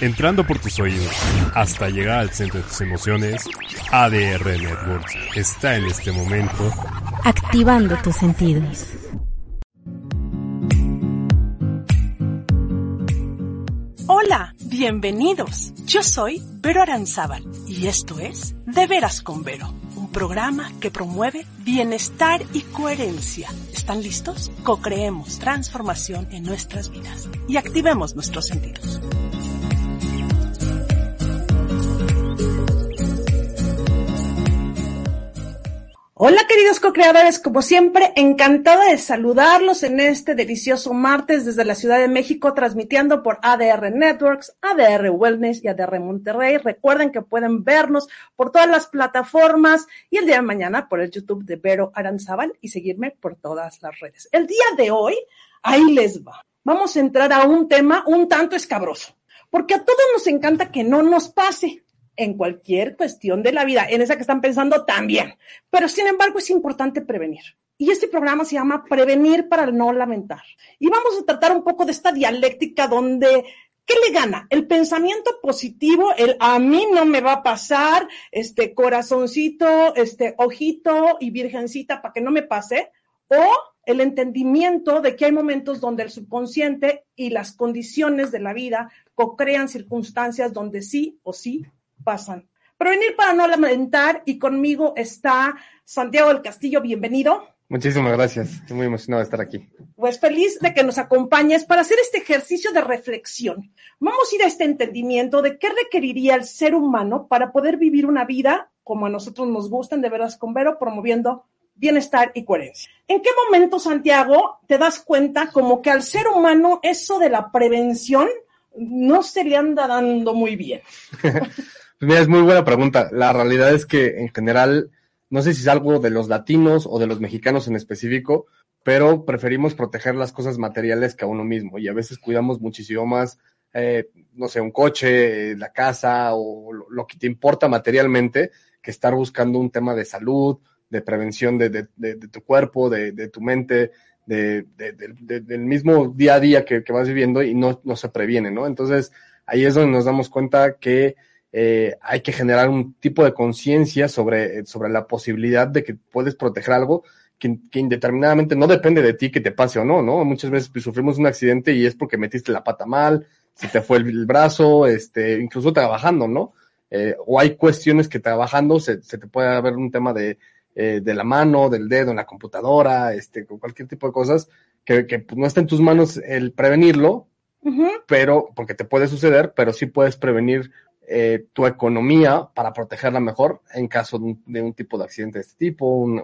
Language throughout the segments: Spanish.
entrando por tus oídos hasta llegar al centro de tus emociones, ADR Networks está en este momento activando tus sentidos. Hola, bienvenidos. Yo soy Vero Aranzábal y esto es De Veras con Vero, un programa que promueve bienestar y coherencia. ¿Están listos? Co-creemos transformación en nuestras vidas y activemos nuestros sentidos. Hola queridos co-creadores, como siempre, encantada de saludarlos en este delicioso martes desde la Ciudad de México, transmitiendo por ADR Networks, ADR Wellness y ADR Monterrey. Recuerden que pueden vernos por todas las plataformas y el día de mañana por el YouTube de Vero Aranzábal y seguirme por todas las redes. El día de hoy, ahí les va. Vamos a entrar a un tema un tanto escabroso, porque a todos nos encanta que no nos pase en cualquier cuestión de la vida, en esa que están pensando también. Pero sin embargo es importante prevenir. Y este programa se llama Prevenir para no lamentar. Y vamos a tratar un poco de esta dialéctica donde ¿Qué le gana? El pensamiento positivo, el a mí no me va a pasar, este corazoncito, este ojito y virgencita para que no me pase, o el entendimiento de que hay momentos donde el subconsciente y las condiciones de la vida co-crean circunstancias donde sí o sí pasan. Prevenir para no lamentar y conmigo está Santiago del Castillo, bienvenido. Muchísimas gracias, estoy muy emocionado de estar aquí. Pues feliz de que nos acompañes para hacer este ejercicio de reflexión. Vamos a ir a este entendimiento de qué requeriría el ser humano para poder vivir una vida como a nosotros nos gustan, de veras con Vero, promoviendo bienestar y coherencia. ¿En qué momento, Santiago, te das cuenta como que al ser humano eso de la prevención no se le anda dando muy bien? Mira, es muy buena pregunta. La realidad es que en general, no sé si es algo de los latinos o de los mexicanos en específico, pero preferimos proteger las cosas materiales que a uno mismo y a veces cuidamos muchísimo más, eh, no sé, un coche, la casa o lo, que te importa materialmente que estar buscando un tema de salud, de prevención de, de, de, de tu cuerpo, de, tu mente, del mismo día a día que, que vas viviendo y no, no se previene, ¿no? Entonces, ahí es donde nos damos cuenta que eh, hay que generar un tipo de conciencia sobre, sobre la posibilidad de que puedes proteger algo que, indeterminadamente no depende de ti que te pase o no, ¿no? Muchas veces pues, sufrimos un accidente y es porque metiste la pata mal, se te fue el, brazo, este, incluso trabajando, ¿no? Eh, o hay cuestiones que trabajando se, se te puede haber un tema de, eh, de la mano, del dedo, en la computadora, este, con cualquier tipo de cosas que, que pues, no está en tus manos el prevenirlo, pero, porque te puede suceder, pero sí puedes prevenir eh, tu economía para protegerla mejor en caso de un, tipo de accidente de este tipo, un,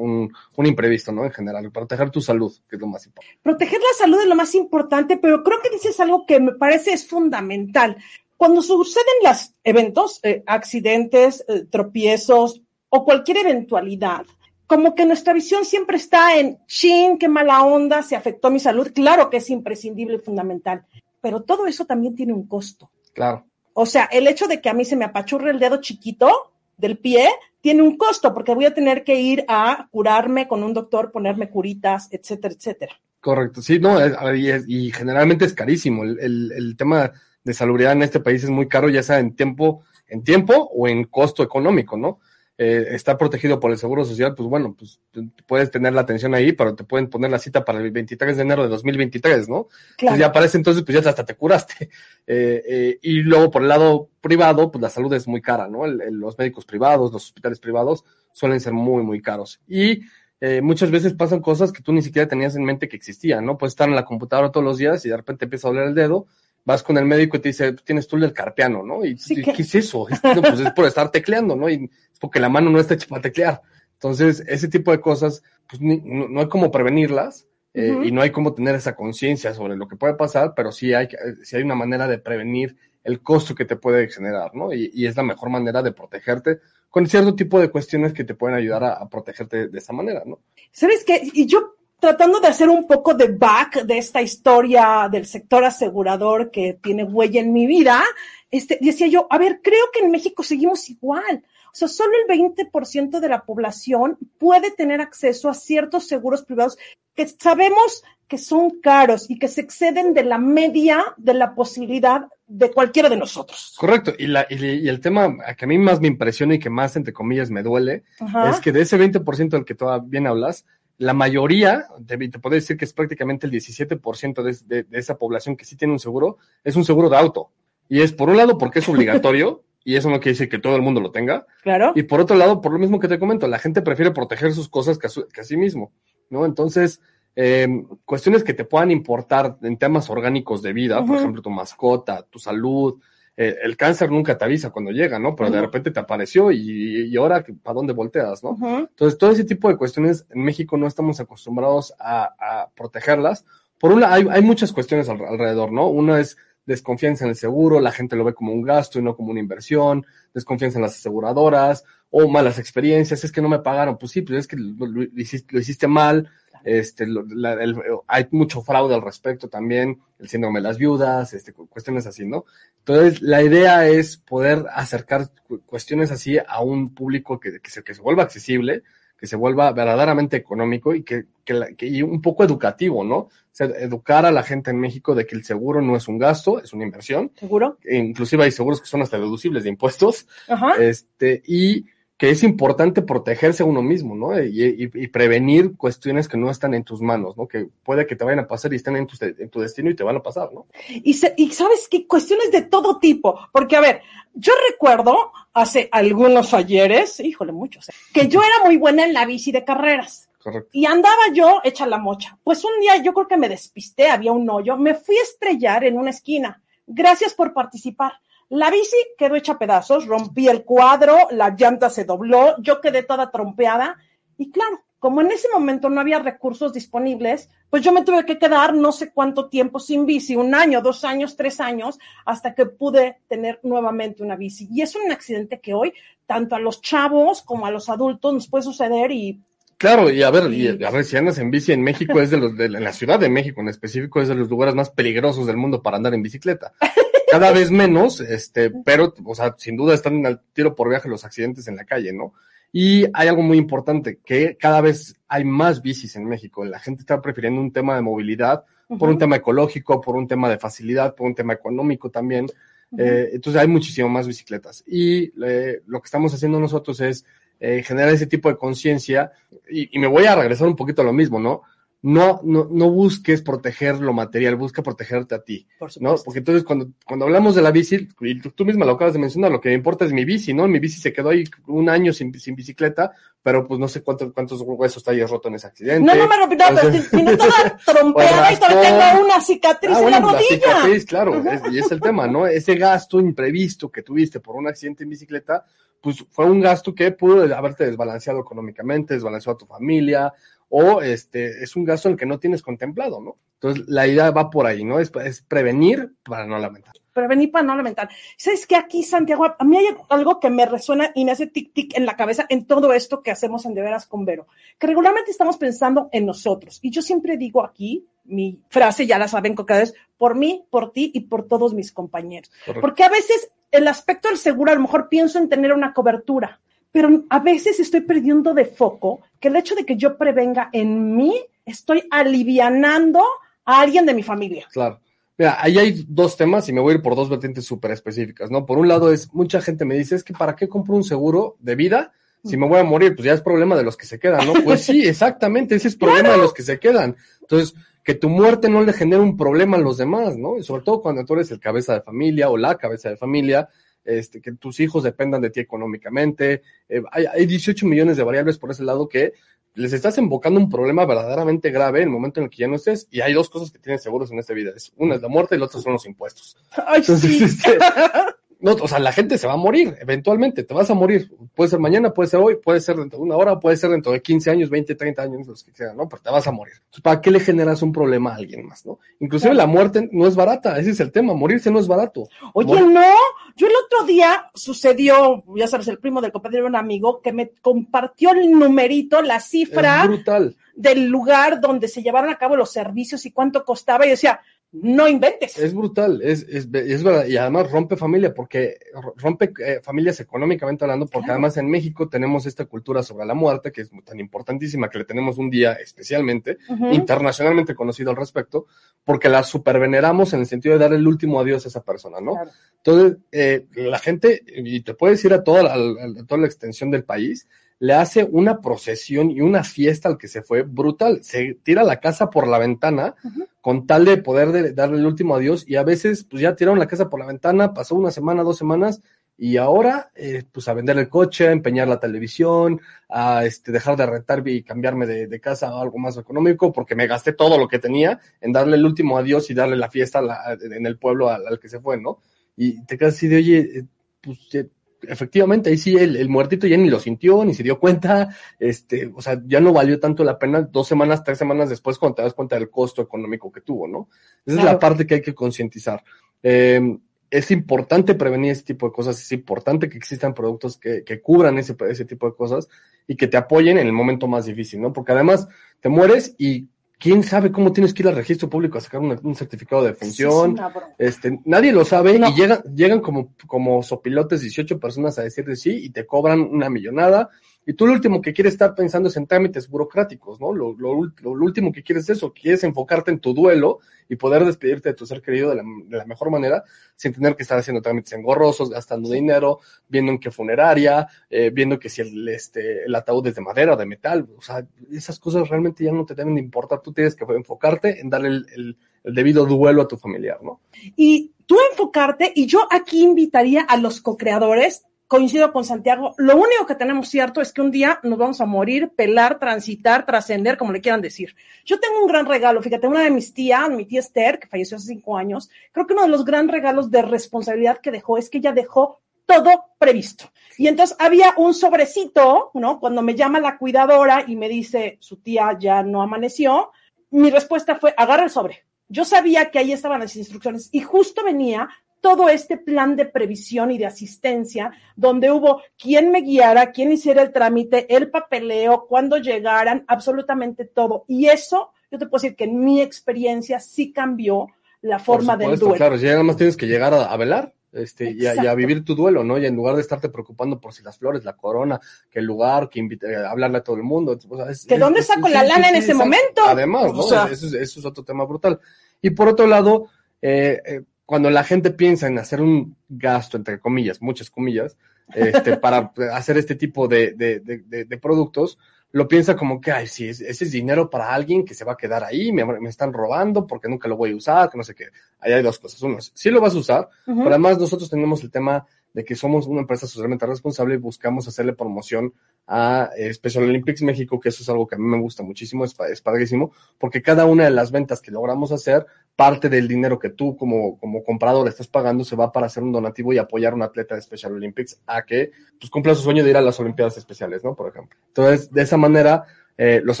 un, imprevisto, ¿no? En general, proteger tu salud, que es lo más importante. Proteger la salud es lo más importante, pero creo que dices algo que me parece es fundamental. Cuando suceden los eventos, eh, accidentes, eh, tropiezos o cualquier eventualidad, como que nuestra visión siempre está en, chin, qué mala onda, se afectó mi salud. Claro que es imprescindible y fundamental, pero todo eso también tiene un costo. Claro. O sea, el hecho de que a mí se me apachurre el dedo chiquito del pie tiene un costo porque voy a tener que ir a curarme con un doctor, ponerme curitas, etcétera, etcétera. Correcto, sí, no, y, generalmente es carísimo. El, el, tema de salubridad en este país es muy caro, ya sea en tiempo, en tiempo o en costo económico, ¿no? Eh, está protegido por el Seguro Social, pues bueno, pues puedes tener la atención ahí, pero te pueden poner la cita para el 23 de enero de 2023, ¿no? Claro. Entonces ya aparece entonces, pues ya hasta te curaste. Eh, eh, y luego por el lado privado, pues la salud es muy cara, ¿no? los médicos privados, los hospitales privados suelen ser muy, muy caros. Y eh, muchas veces pasan cosas que tú ni siquiera tenías en mente que existían, ¿no? Puedes estar en la computadora todos los días y de repente empieza a doler el dedo vas con el médico y te dice, tienes tú el carpiano, ¿no? Y ¿qué es eso? pues es por estar tecleando, ¿no? Y es porque la mano no está hecha para teclear. Entonces, ese tipo de cosas, pues no, hay como prevenirlas eh, y no hay como tener esa conciencia sobre lo que puede pasar, pero sí hay, sí hay una manera de prevenir el costo que te puede generar, ¿no? Y, y, es la mejor manera de protegerte con cierto tipo de cuestiones que te pueden ayudar a, a protegerte de esa manera, ¿no? ¿Sabes qué? Y yo tratando de hacer un poco de back de esta historia del sector asegurador que tiene huella en mi vida, este, decía yo, a ver, creo que en México seguimos igual. O sea, solo el 20% de la población puede tener acceso a ciertos seguros privados que sabemos que son caros y que se exceden de la media de la posibilidad de cualquiera de nosotros. Correcto. Y, la, y, y el tema que a mí más me impresiona y que más, entre comillas, me duele, Ajá. es que de ese 20% del que todavía bien hablas, la mayoría, te, te puedo decir que es prácticamente el 17% de, de, de, esa población que sí tiene un seguro, es un seguro de auto. Y es por un lado porque es obligatorio, y eso no quiere decir que todo el mundo lo tenga. Claro. Y por otro lado, por lo mismo que te comento, la gente prefiere proteger sus cosas que a, su, que a sí mismo, ¿no? Entonces, eh, cuestiones que te puedan importar en temas orgánicos de vida, uh -huh. por ejemplo, tu mascota, tu salud, eh, el cáncer nunca te avisa cuando llega, ¿no? Pero uh -huh. de repente te apareció y, y ahora, ¿para dónde volteas, no? Uh -huh. Entonces, todo ese tipo de cuestiones en México no estamos acostumbrados a, a protegerlas. Por una, hay, hay muchas cuestiones al, alrededor, ¿no? Una es desconfianza en el seguro, la gente lo ve como un gasto y no como una inversión, desconfianza en las aseguradoras, o malas experiencias, es que no me pagaron, pues sí, pero es que lo, lo, lo hiciste, lo hiciste mal, este, la, el, hay mucho fraude al respecto también, el síndrome de las viudas, este, cuestiones así, ¿no? Entonces, la idea es poder acercar cuestiones así a un público que, que, se, que se vuelva accesible, que se vuelva verdaderamente económico y que, que, la, que, y un poco educativo, ¿no? O sea, educar a la gente en México de que el seguro no es un gasto, es una inversión. ¿Seguro? Inclusive hay seguros que son hasta deducibles de impuestos. Ajá. Este, y que es importante protegerse a uno mismo, ¿no? Y, y, y, prevenir cuestiones que no están en tus manos, ¿no? Que puede que te vayan a pasar y estén en tu, en tu destino y te van a pasar, ¿no? Y, se, y sabes qué, cuestiones de todo tipo, porque a ver, yo recuerdo hace algunos ayeres, híjole, muchos, que yo era muy buena en la bici de carreras. Correcto. Y andaba yo hecha la mocha. Pues un día yo creo que me despisté, había un hoyo, me fui a estrellar en una esquina. Gracias por participar. La bici quedó hecha pedazos, rompí el cuadro, la llanta se dobló, yo quedé toda trompeada y claro, como en ese momento no había recursos disponibles, pues yo me tuve que quedar no sé cuánto tiempo sin bici, un año, dos años, tres años, hasta que pude tener nuevamente una bici. Y es un accidente que hoy, tanto a los chavos como a los adultos, nos puede suceder y Claro, y a ver, y a ver, si andas en bici en México, es de los, de, en la Ciudad de México en específico, es de los lugares más peligrosos del mundo para andar en bicicleta. Cada vez menos, este, pero, o sea, sin duda están al tiro por viaje los accidentes en la calle, ¿no? Y hay algo muy importante, que cada vez hay más bicis en México. La gente está prefiriendo un tema de movilidad, uh -huh. por un tema ecológico, por un tema de facilidad, por un tema económico también. Uh -huh. eh, entonces hay muchísimo más bicicletas. Y eh, lo que estamos haciendo nosotros es eh, generar ese tipo de conciencia. Y, y, me voy a regresar un poquito a lo mismo, ¿no? No, no, no busques proteger lo material, busca protegerte a ti, ¿no? Porque entonces cuando, cuando hablamos de la bici, y tú, tú, misma lo acabas de mencionar, lo que me importa es mi bici, ¿no? Mi bici se quedó ahí un año sin, sin bicicleta, pero pues no sé cuántos, cuántos huesos te hayas roto en ese accidente. No, no me rompí nada, pero si no toda trompeada y todavía tengo una cicatriz ah, en bueno, la rodilla. La cicatriz, claro, uh -huh. es, y es el tema, ¿no? Ese gasto imprevisto que tuviste por un accidente en bicicleta, pues fue un gasto que pudo haberte desbalanceado económicamente, desbalanceado a tu familia, o este es un gasto en el que no tienes contemplado, ¿no? Entonces, la idea va por ahí, ¿no? Es, es prevenir para no lamentar. Prevenir para no lamentar. ¿Sabes qué? Aquí, Santiago, a mí hay algo que me resuena y me hace tic-tic en la cabeza en todo esto que hacemos en De Veras con Vero, que regularmente estamos pensando en nosotros. Y yo siempre digo aquí, mi frase, ya la saben cada vez, por mí, por ti y por todos mis compañeros. Correcto. Porque a veces el aspecto del seguro, a lo mejor pienso en tener una cobertura, pero a veces estoy perdiendo de foco que el hecho de que yo prevenga en mí, estoy alivianando a alguien de mi familia. Claro. Mira, ahí hay dos temas y me voy a ir por dos vertientes súper específicas, ¿no? Por un lado es, mucha gente me dice, es que ¿para qué compro un seguro de vida? Si me voy a morir, pues ya es problema de los que se quedan, ¿no? Pues sí, exactamente, ese es problema claro. de los que se quedan. Entonces, que tu muerte no le genere un problema a los demás, ¿no? Y sobre todo cuando tú eres el cabeza de familia o la cabeza de familia, este, que tus hijos dependan de ti económicamente. Eh, hay, hay 18 millones de variables por ese lado que les estás invocando un problema verdaderamente grave en el momento en el que ya no estés. Y hay dos cosas que tienen seguros en esta vida. Es, una es la muerte y la otra son los impuestos. Ay, Entonces, sí. este, no, o sea, la gente se va a morir, eventualmente, te vas a morir. Puede ser mañana, puede ser hoy, puede ser dentro de una hora, puede ser dentro de 15 años, 20, 30 años, los que quieran, ¿no? Pero te vas a morir. Entonces, ¿para qué le generas un problema a alguien más, no? Inclusive claro. la muerte no es barata, ese es el tema, morirse no es barato. Oye, Mor no, yo el otro día sucedió, ya sabes, el primo del compañero de un amigo que me compartió el numerito, la cifra brutal. del lugar donde se llevaron a cabo los servicios y cuánto costaba, y decía, no inventes. Es brutal, es, es, es verdad, y además rompe familia, porque rompe eh, familias económicamente hablando, porque Claro. además en México tenemos esta cultura sobre la muerte, que es tan importantísima, que le tenemos un día especialmente, internacionalmente conocido al respecto, porque la superveneramos en el sentido de dar el último adiós a esa persona, ¿no? Claro. Entonces, eh, la gente, y te puedes ir a toda la, a toda la extensión del país, le hace una procesión y una fiesta al que se fue brutal. Se tira la casa por la ventana con tal de poder de- darle el último adiós y a veces pues ya tiraron la casa por la ventana, pasó una semana, dos semanas y ahora eh, pues a vender el coche, a empeñar la televisión, a este, dejar de rentar y cambiarme de, de casa a algo más económico porque me gasté todo lo que tenía en darle el último adiós y darle la fiesta a la- en el pueblo al, al que se fue, ¿no? Y te quedas así de, oye, eh, pues eh, efectivamente, ahí sí el, el muertito ya ni lo sintió, ni se dio cuenta, este, o sea, ya no valió tanto la pena dos semanas, tres semanas después cuando te das cuenta del costo económico que tuvo, ¿no? Esa es la parte que hay que concientizar. Eh, es importante prevenir ese tipo de cosas, es importante que existan productos que, que cubran ese, ese tipo de cosas y que te apoyen en el momento más difícil, ¿no? Porque además te mueres y quién sabe cómo tienes que ir al registro público a sacar un, un certificado de Sí, función, este, nadie lo sabe No. y llegan, llegan como, como sopilotes 18 personas a decirte sí y te cobran una millonada. Y tú lo último que quieres estar pensando es en trámites burocráticos, ¿no? Lo, lo, ul- lo último que quieres es eso, quieres enfocarte en tu duelo y poder despedirte de tu ser querido de la, de la mejor manera, sin tener que estar haciendo trámites engorrosos, gastando dinero, viendo en qué funeraria, eh, viendo que si el, este, el ataúd es de madera o de metal. O sea, esas cosas realmente ya no te deben de importar. Tú tienes que enfocarte en darle el, el- el debido duelo a tu familiar, ¿no? Y tú enfocarte, y yo aquí invitaría a los co-creadores, coincido con Santiago, lo único que tenemos cierto es que un día nos vamos a morir, pelar, transitar, trascender, como le quieran decir. Yo tengo un gran regalo, fíjate, una de mis tías, mi tía Esther, que falleció hace cinco años, creo que uno de los gran regalos de responsabilidad que dejó es que ella dejó todo previsto. Y entonces había un sobrecito, ¿no? Cuando me llama la cuidadora y me dice, su tía ya no amaneció, mi respuesta fue, agarra el sobre. Yo sabía que ahí estaban las instrucciones y justo venía todo este plan de previsión y de asistencia, donde hubo quien me guiara, quien hiciera el trámite, el papeleo, cuando llegaran, absolutamente todo. Y eso, yo te puedo decir que en mi experiencia sí cambió la forma Por del supuesto, duelo. Claro, ya nada más tienes que llegar a, a velar. Este, y, a, y a Exacto. vivir tu duelo, ¿no? Y en lugar de estarte preocupando por si las flores, la corona, que el lugar, que invite, a hablarle a todo el mundo. o sea, es- ¿Que es- dónde saco la lana en ese momento? Además, ¿no? O sea- eso, es, eso es otro tema brutal. Y por otro lado, eh, eh, cuando la gente piensa en hacer un gasto, entre comillas, muchas comillas, este, para hacer este tipo de, de, de, de- productos, lo piensa como que, ay, sí, es- ese es dinero para alguien que se va a quedar ahí, me, me están robando porque nunca lo voy a usar, que no sé qué. Ahí hay dos cosas. Uno, es, sí lo vas a usar, Ujú. pero además nosotros tenemos el tema de que somos una empresa socialmente responsable y buscamos hacerle promoción a eh, Special Olympics México, que eso es algo que a mí me gusta muchísimo, es, es padrísimo, porque cada una de las ventas que logramos hacer, parte del dinero que tú como, como comprador estás pagando se va para hacer un donativo y apoyar a un atleta de Special Olympics a que pues, cumpla su sueño de ir a las Olimpiadas Especiales, ¿no? Por ejemplo. Entonces, de esa manera, eh, los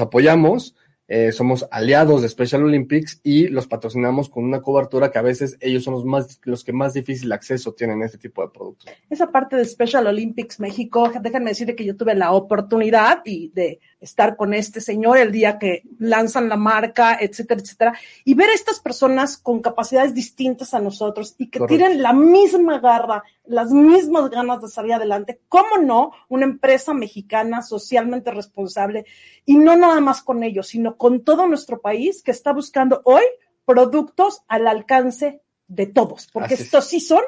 apoyamos, eh, somos aliados de Special Olympics y los patrocinamos con una cobertura que a veces ellos son los más los que más difícil acceso tienen a este tipo de productos. esa parte de Special Olympics México, déjenme decirle que yo tuve la oportunidad y de estar con este señor el día que lanzan la marca, etcétera, etcétera, y ver a estas personas con capacidades distintas a nosotros y que Correcto. tienen la misma garra, las mismas ganas de salir adelante. ¿Cómo no? Una empresa mexicana socialmente responsable y no nada más con ellos, sino con todo nuestro país que está buscando hoy productos al alcance de todos, porque Así es. estos sí son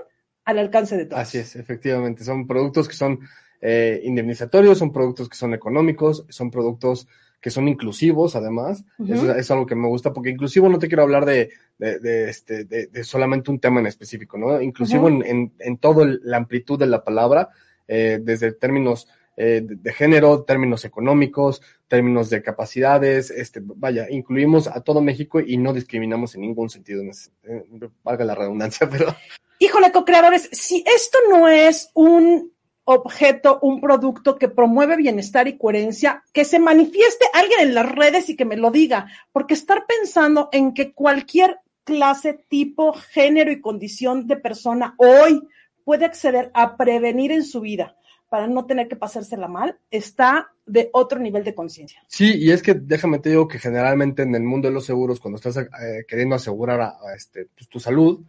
al alcance de todos. Así es, efectivamente. Son productos que son eh, indemnizatorios, son productos que son económicos, son productos que son inclusivos, además. Eso es algo que me gusta, porque inclusivo no te quiero hablar de, de, de, este, de, de solamente un tema en específico, ¿no? Inclusivo en, en, en toda la amplitud de la palabra, eh, desde términos eh, de, género, términos económicos, términos de capacidades, este, vaya, incluimos a todo México y no discriminamos en ningún sentido, eh, valga la redundancia, pero Híjole, co-creadores, si esto no es un objeto, un producto que promueve bienestar y coherencia, que se manifieste alguien en las redes y que me lo diga, porque estar pensando en que cualquier clase, tipo, género y condición de persona hoy puede acceder a prevenir en su vida para no tener que pasársela mal, está de otro nivel de conciencia. Sí, y es que déjame te digo que generalmente en el mundo de los seguros, cuando estás eh, queriendo asegurar a, a este, pues, tu salud.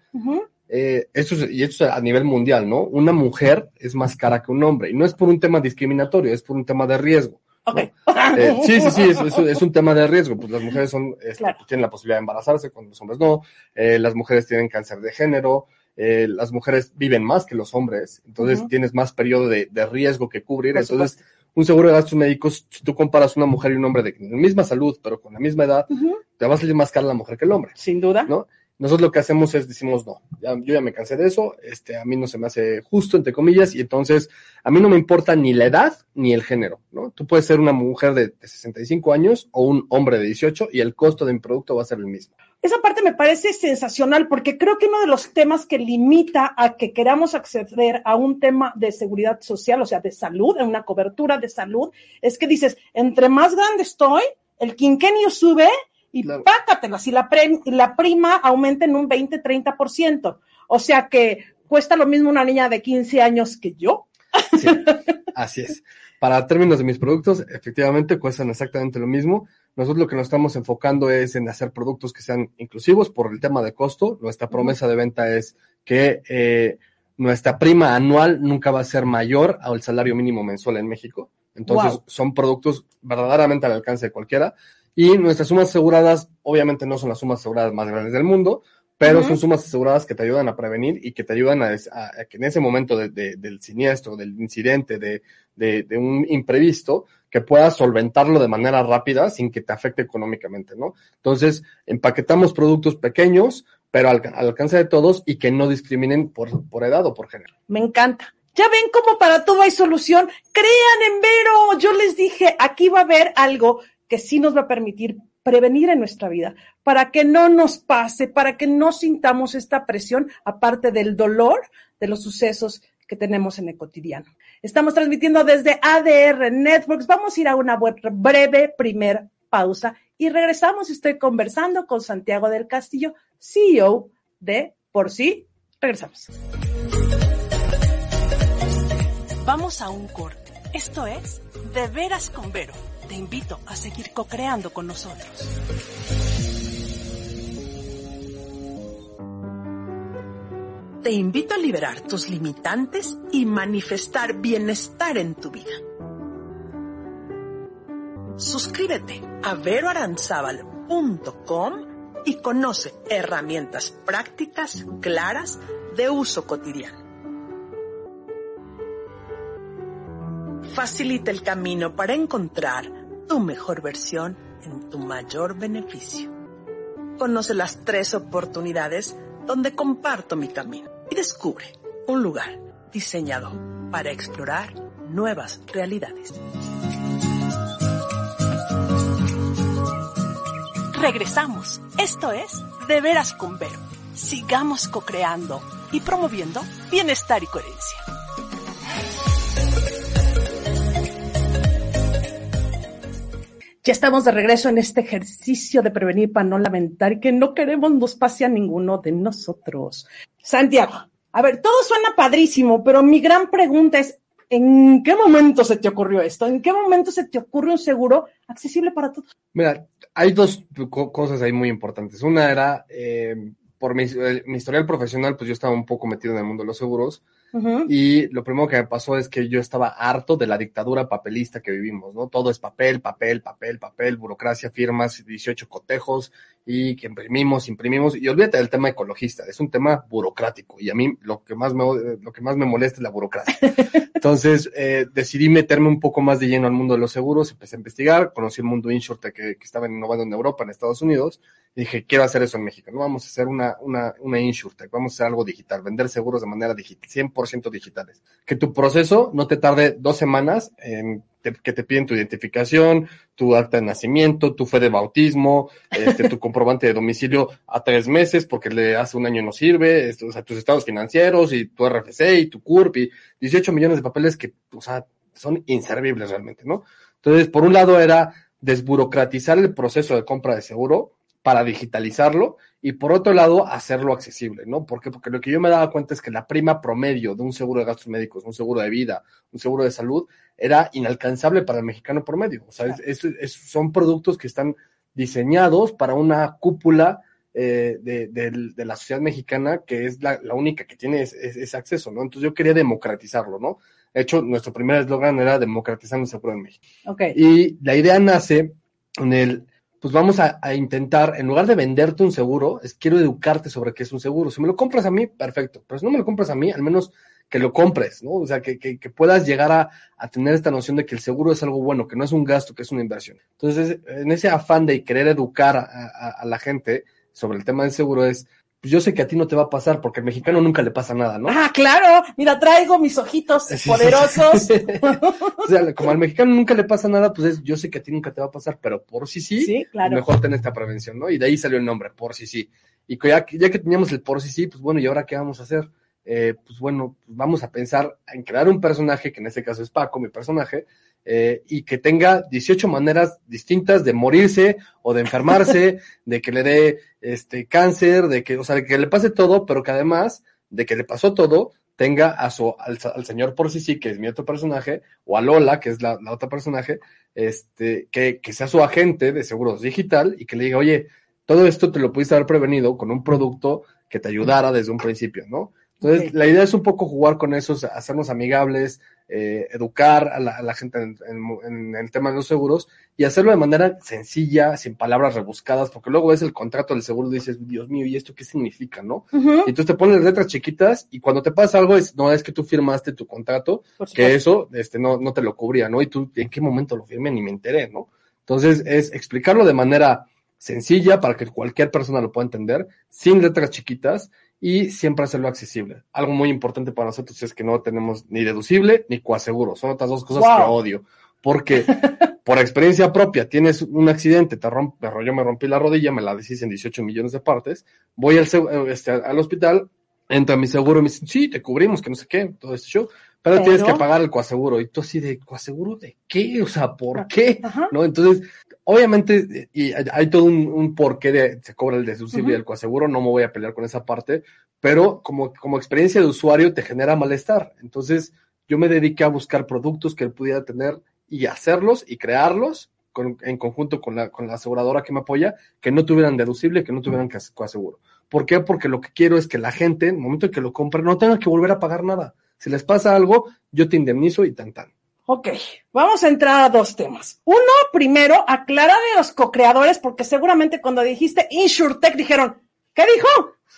Eh, esto es, y esto es a nivel mundial, ¿no? Una mujer es más cara que un hombre, y no es por un tema discriminatorio, es por un tema de riesgo. Eh, sí, sí, sí, es, es- es un tema de riesgo. Pues las mujeres son, este, Claro. pues, tienen la posibilidad de embarazarse, cuando los hombres no. Eh, las mujeres tienen cáncer de género. eh, las mujeres viven más que los hombres. Entonces tienes más periodo de, de riesgo que cubrir. Por Entonces, supuesto. un seguro de gastos médicos, si tú comparas una mujer y un hombre de la misma salud, pero con la misma edad, te va a salir más cara la mujer que el hombre. Sin duda. ¿no? Nosotros lo que hacemos es decimos, no, ya- yo ya me cansé de eso, este, a mí no se me hace justo, entre comillas, y entonces a mí no me importa ni la edad ni el género, ¿no? Tú puedes ser una mujer de, de 65 años o un hombre de 18 y el costo de mi producto va a ser el mismo. Esa parte me parece sensacional porque creo que uno de los temas que limita a que queramos acceder a un tema de seguridad social, o sea, de salud, en una cobertura de salud, es que dices, entre más grande estoy, el quinquenio sube y Claro. pácatela, si la, pre- la prima aumenta en un 20-30%. O sea que cuesta lo mismo una niña de 15 años que yo. Sí, así es. Para términos de mis productos, efectivamente cuestan exactamente lo mismo. Nosotros lo que nos estamos enfocando es en hacer productos que sean inclusivos por el tema de costo. Nuestra promesa de venta es que eh, nuestra prima anual nunca va a ser mayor al salario mínimo mensual en México. Entonces, Wow. son productos verdaderamente al alcance de cualquiera. Y nuestras sumas aseguradas, obviamente no son las sumas aseguradas más grandes del mundo, pero son sumas aseguradas que te ayudan a prevenir y que te ayudan a, des- a- a que en ese momento de- de- del siniestro, del incidente, de, de- de un imprevisto, que puedas solventarlo de manera rápida sin que te afecte económicamente, ¿no? Entonces, empaquetamos productos pequeños, pero al, al alcance de todos y que no discriminen por, por edad o por género. Me encanta. Ya ven cómo para todo hay solución. Crean en Vero. Yo les dije, aquí va a haber algo que sí nos va a permitir prevenir en nuestra vida, para que no nos pase, para que no sintamos esta presión, aparte del dolor de los sucesos que tenemos en el cotidiano. Estamos transmitiendo desde ADR Networks. Vamos a ir a una breve primer pausa y regresamos. Estoy conversando con Santiago del Castillo, CEO de Por Sí. Regresamos. Vamos a un corte. Esto es De Veras con Vero. Te invito a seguir co-creando con nosotros. Te invito a liberar tus limitantes y manifestar bienestar en tu vida. Suscríbete a veroaranzábal.com y conoce herramientas prácticas claras de uso cotidiano. facilita el camino para encontrar tu mejor versión en tu mayor beneficio. Conoce las tres oportunidades donde comparto mi camino y descubre un lugar diseñado para explorar nuevas realidades. Regresamos. Esto es De Veras con Vero. Sigamos co-creando y promoviendo bienestar y coherencia. Ya estamos de regreso en este ejercicio de prevenir para no lamentar y que no queremos nos pase a ninguno de nosotros. Santiago, a ver, todo suena padrísimo, pero mi gran pregunta es, ¿en qué momento se te ocurrió esto? ¿En qué momento se te ocurre un seguro accesible para todos? Mira, hay dos co- cosas ahí muy importantes. Una era, eh, por mi, el- mi historial profesional, pues yo estaba un poco metido en el mundo de los seguros Ujú. y lo primero que me pasó es que yo estaba harto de la dictadura papelista que vivimos, ¿no? Todo es papel, papel, papel, papel, burocracia, firmas, 18 cotejos y que imprimimos, imprimimos. Y olvídate del tema ecologista, es un tema burocrático y a mí lo que más me, lo que más me molesta es la burocracia. Entonces eh, decidí meterme un poco más de lleno al mundo de los seguros, empecé a investigar, conocí el mundo InsurTech que, que estaba innovando en Europa, en Estados Unidos, y dije, quiero hacer eso en México, no vamos a hacer una, una, una InsurTech, vamos a hacer algo digital, vender seguros de manera digital, 100% digitales. Que tu proceso no te tarde dos semanas en que te piden tu identificación, tu acta de nacimiento, tu fe de bautismo, este, tu comprobante de domicilio a tres meses porque le hace un año no sirve, esto, o sea, tus estados financieros y tu RFC y tu CURP y 18 millones de papeles que, o sea, son inservibles realmente, ¿no? Entonces, por un lado era desburocratizar el proceso de compra de seguro para digitalizarlo y por otro lado hacerlo accesible, ¿no? ¿Por qué? Porque lo que yo me daba cuenta es que la prima promedio de un seguro de gastos médicos, un seguro de vida, un seguro de salud, era inalcanzable para el mexicano promedio. O sea, es, es, es, son productos que están diseñados para una cúpula eh, de, de, de, la sociedad mexicana que es la, la única que tiene ese acceso, ¿no? Entonces yo quería democratizarlo, ¿no? De hecho, nuestro primer eslogan era democratizando el seguro en México. Okay. Y la idea nace en el pues vamos a, intentar, en lugar de venderte un seguro, es quiero educarte sobre qué es un seguro. Si me lo compras a mí, perfecto, pero si no me lo compras a mí, al menos que lo compres, ¿no? O sea, que, que, que puedas llegar a, a, tener esta noción de que el seguro es algo bueno, que no es un gasto, que es una inversión. Entonces, en ese afán de querer educar a, a la gente sobre el tema del seguro es, pues yo sé que a ti no te va a pasar porque al mexicano nunca le pasa nada, ¿no? Ah, claro, mira, traigo mis ojitos sí, poderosos. Sí, sí. o sea, como al mexicano nunca le pasa nada, pues es, yo sé que a ti nunca te va a pasar, pero por si sí, sí claro. mejor tener esta prevención, ¿no? Y de ahí salió el nombre, por si sí. Y ya, ya que teníamos el por si sí, pues bueno, ¿y ahora qué vamos a hacer? Eh, pues bueno, pues vamos a pensar en crear un personaje, que en este caso es Paco, mi personaje, eh, y que tenga 18 maneras distintas de morirse o de enfermarse, de que le dé este cáncer, de que, o sea, de que le pase todo, pero que además de que le pasó todo, tenga a su, al, al señor por sí sí, que es mi otro personaje, o a Lola, que es la, la otra personaje, este, que, que sea su agente de seguros digital y que le diga, oye, todo esto te lo pudiste haber prevenido con un producto que te ayudara desde un principio, ¿no? Entonces, okay. la idea es un poco jugar con eso, hacernos amigables, eh, educar a la, a la gente en, en, en, el tema de los seguros y hacerlo de manera sencilla, sin palabras rebuscadas, porque luego ves el contrato del seguro y dices, Dios mío, ¿y esto qué significa, no? Uh -huh. Y entonces te pones letras chiquitas y cuando te pasa algo es, no, es que tú firmaste tu contrato, que eso este, no, no te lo cubría, ¿no? Y tú, ¿en qué momento lo firmé? Ni me enteré, ¿no? Entonces, es explicarlo de manera sencilla para que cualquier persona lo pueda entender, sin letras chiquitas y siempre hacerlo accesible. Algo muy importante para nosotros es que no tenemos ni deducible ni coaseguro. Son otras dos cosas wow. que odio. Porque por experiencia propia tienes un accidente, te rompe, yo me rompí la rodilla, me la deshice en 18 millones de partes, voy al, este, al hospital, entra mi seguro y me dicen, sí, te cubrimos, que no sé qué, todo este show, pero, pero, tienes que pagar el coaseguro. Y tú así de, ¿coaseguro de qué? O sea, ¿por qué? Ajá. ¿No? Entonces, obviamente, y hay todo un, un porqué de se cobra el deducible uh -huh. y el coaseguro, no me voy a pelear con esa parte, pero como, como experiencia de usuario te genera malestar. Entonces, yo me dediqué a buscar productos que él pudiera tener y hacerlos y crearlos con, en conjunto con la, con la aseguradora que me apoya, que no tuvieran deducible, que no tuvieran coaseguro. ¿Por qué? Porque lo que quiero es que la gente, en el momento en que lo compre, no tenga que volver a pagar nada. Si les pasa algo, yo te indemnizo y tan tan. Ok, vamos a entrar a dos temas. Uno, primero, aclara de los co-creadores, porque seguramente cuando dijiste InsurTech dijeron, ¿qué dijo?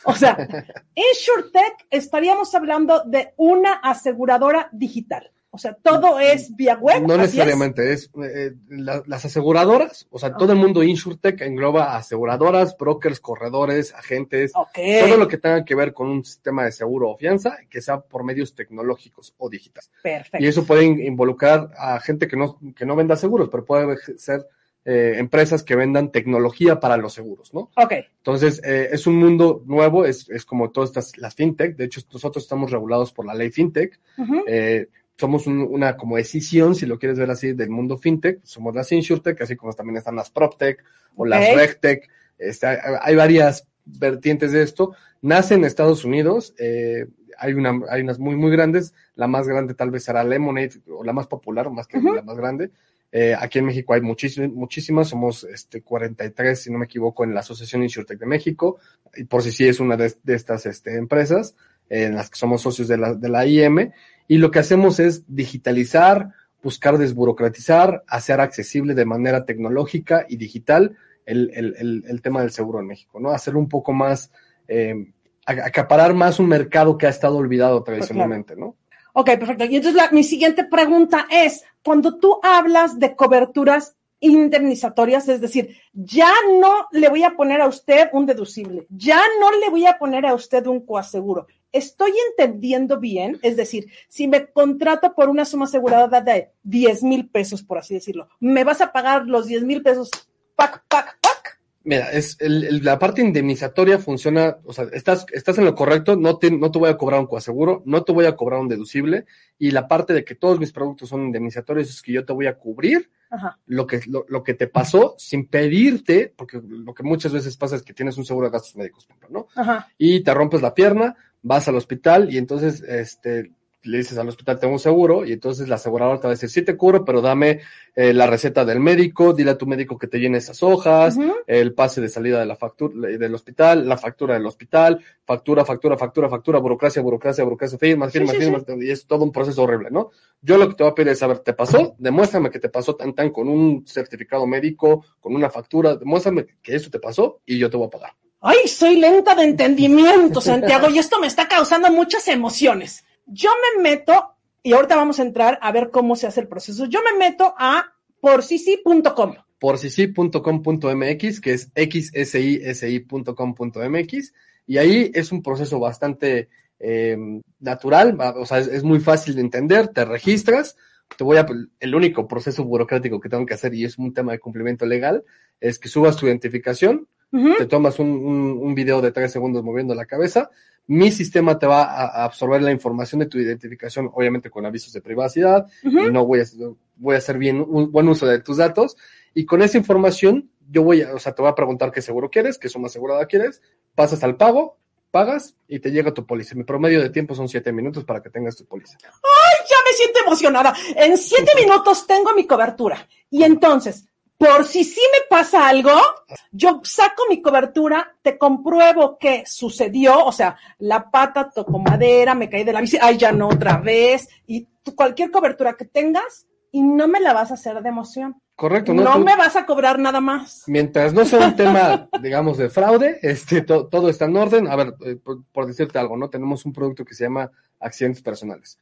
O sea, InsurTech estaríamos hablando de una aseguradora digital. O sea, todo es vía web. No necesariamente, es, es eh, la, las aseguradoras, o sea, okay. todo el mundo InsurTech engloba aseguradoras, brokers, corredores, agentes, okay. todo lo que tenga que ver con un sistema de seguro o fianza, que sea por medios tecnológicos o digitales. Perfecto. Y eso puede involucrar a gente que no, que no venda seguros, pero puede ser eh, empresas que vendan tecnología para los seguros, ¿no? Ok. Entonces, eh, es un mundo nuevo, es, es como todas estas, las fintech, de hecho, nosotros estamos regulados por la ley fintech, uh -huh. Somos un, una como decisión, si lo quieres ver así, del mundo fintech, somos las insurtech, así como también están las proptech o las okay. regtech, este, hay, hay, varias vertientes de esto, nace en Estados Unidos, eh, hay, una, hay unas muy, muy grandes, la más grande tal vez será Lemonade, o la más popular, más que uh -huh. la más grande, eh, aquí en México hay muchísimas, muchísimas, somos este, 43, si no me equivoco, en la Asociación Insurtech de México, y por si sí es una de, de estas este, empresas, eh, en las que somos socios de la, de la IM, y lo que hacemos es digitalizar, buscar desburocratizar, hacer accesible de manera tecnológica y digital el, el, el, el tema del seguro en México, ¿no? Hacer un poco más, eh, acaparar más un mercado que ha estado olvidado tradicionalmente, ¿no? Ok, perfecto. Y entonces la, mi siguiente pregunta es, cuando tú hablas de coberturas indemnizatorias, es decir, ya no le voy a poner a usted un deducible, ya no le voy a poner a usted un coaseguro. Estoy entendiendo bien, es decir, si me contrato por una suma asegurada de 10 mil pesos, por así decirlo, ¿me vas a pagar los 10 mil pesos pac, pac, pac? Mira, es el, el, la parte indemnizatoria funciona, o sea, estás, estás en lo correcto, no te, no te voy a cobrar un coaseguro, no te voy a cobrar un deducible, y la parte de que todos mis productos son indemnizatorios es que yo te voy a cubrir Ajá. lo que, lo, lo que te pasó sin pedirte, porque lo que muchas veces pasa es que tienes un seguro de gastos médicos, ¿no? Ajá. y te rompes la pierna, vas al hospital y entonces este, le dices al hospital, tengo un seguro, y entonces la aseguradora te va a decir, sí te cubro, pero dame eh, la receta del médico, dile a tu médico que te llene esas hojas, el pase de salida de la factura del hospital, la factura del hospital, factura, factura, factura, factura, burocracia, burocracia, burocracia, firmas, Sí, firmas, sí, firmas, y es todo un proceso horrible, ¿no? Yo lo que te voy a pedir es saber, ¿te pasó? Demuéstrame que te pasó tan tan con un certificado médico, con una factura, demuéstrame que eso te pasó y yo te voy a pagar. Ay, soy lenta de entendimiento, Santiago, y esto me está causando muchas emociones. Yo me meto, y ahorita vamos a entrar a ver cómo se hace el proceso. Yo me meto a porcisi.com. por sisi.com.mx, que es xsisi.com.mx, y ahí es un proceso bastante eh, natural, o sea, es muy fácil de entender, te registras, te voy a, el único proceso burocrático que tengo que hacer, y es un tema de cumplimiento legal, es que subas tu identificación, Te tomas un, un, un video de tres segundos moviendo la cabeza, mi sistema te va a, absorber la información de tu identificación, obviamente con avisos de privacidad, y no voy a, voy a hacer bien un buen uso de tus datos. Y con esa información, yo voy a, o sea, te voy a preguntar qué seguro quieres, qué suma asegurada quieres, pasas al pago, pagas y te llega tu póliza. Mi promedio de tiempo son siete minutos para que tengas tu póliza. ya me siento emocionada. En siete minutos tengo mi cobertura. Y entonces, por si sí me pasa algo, yo saco mi cobertura, te compruebo que sucedió, o sea, la pata tocó madera, me caí de la bici, ay, ya no otra vez, y tú, cualquier cobertura que tengas, y no me la vas a hacer de emoción. Correcto, No, ¿no? Tú- me vas a cobrar nada más. Mientras no sea un tema, digamos, de fraude, este, to- todo está en orden. A ver, eh, por, por decirte algo, ¿no? Tenemos un producto que se llama accidentes personales.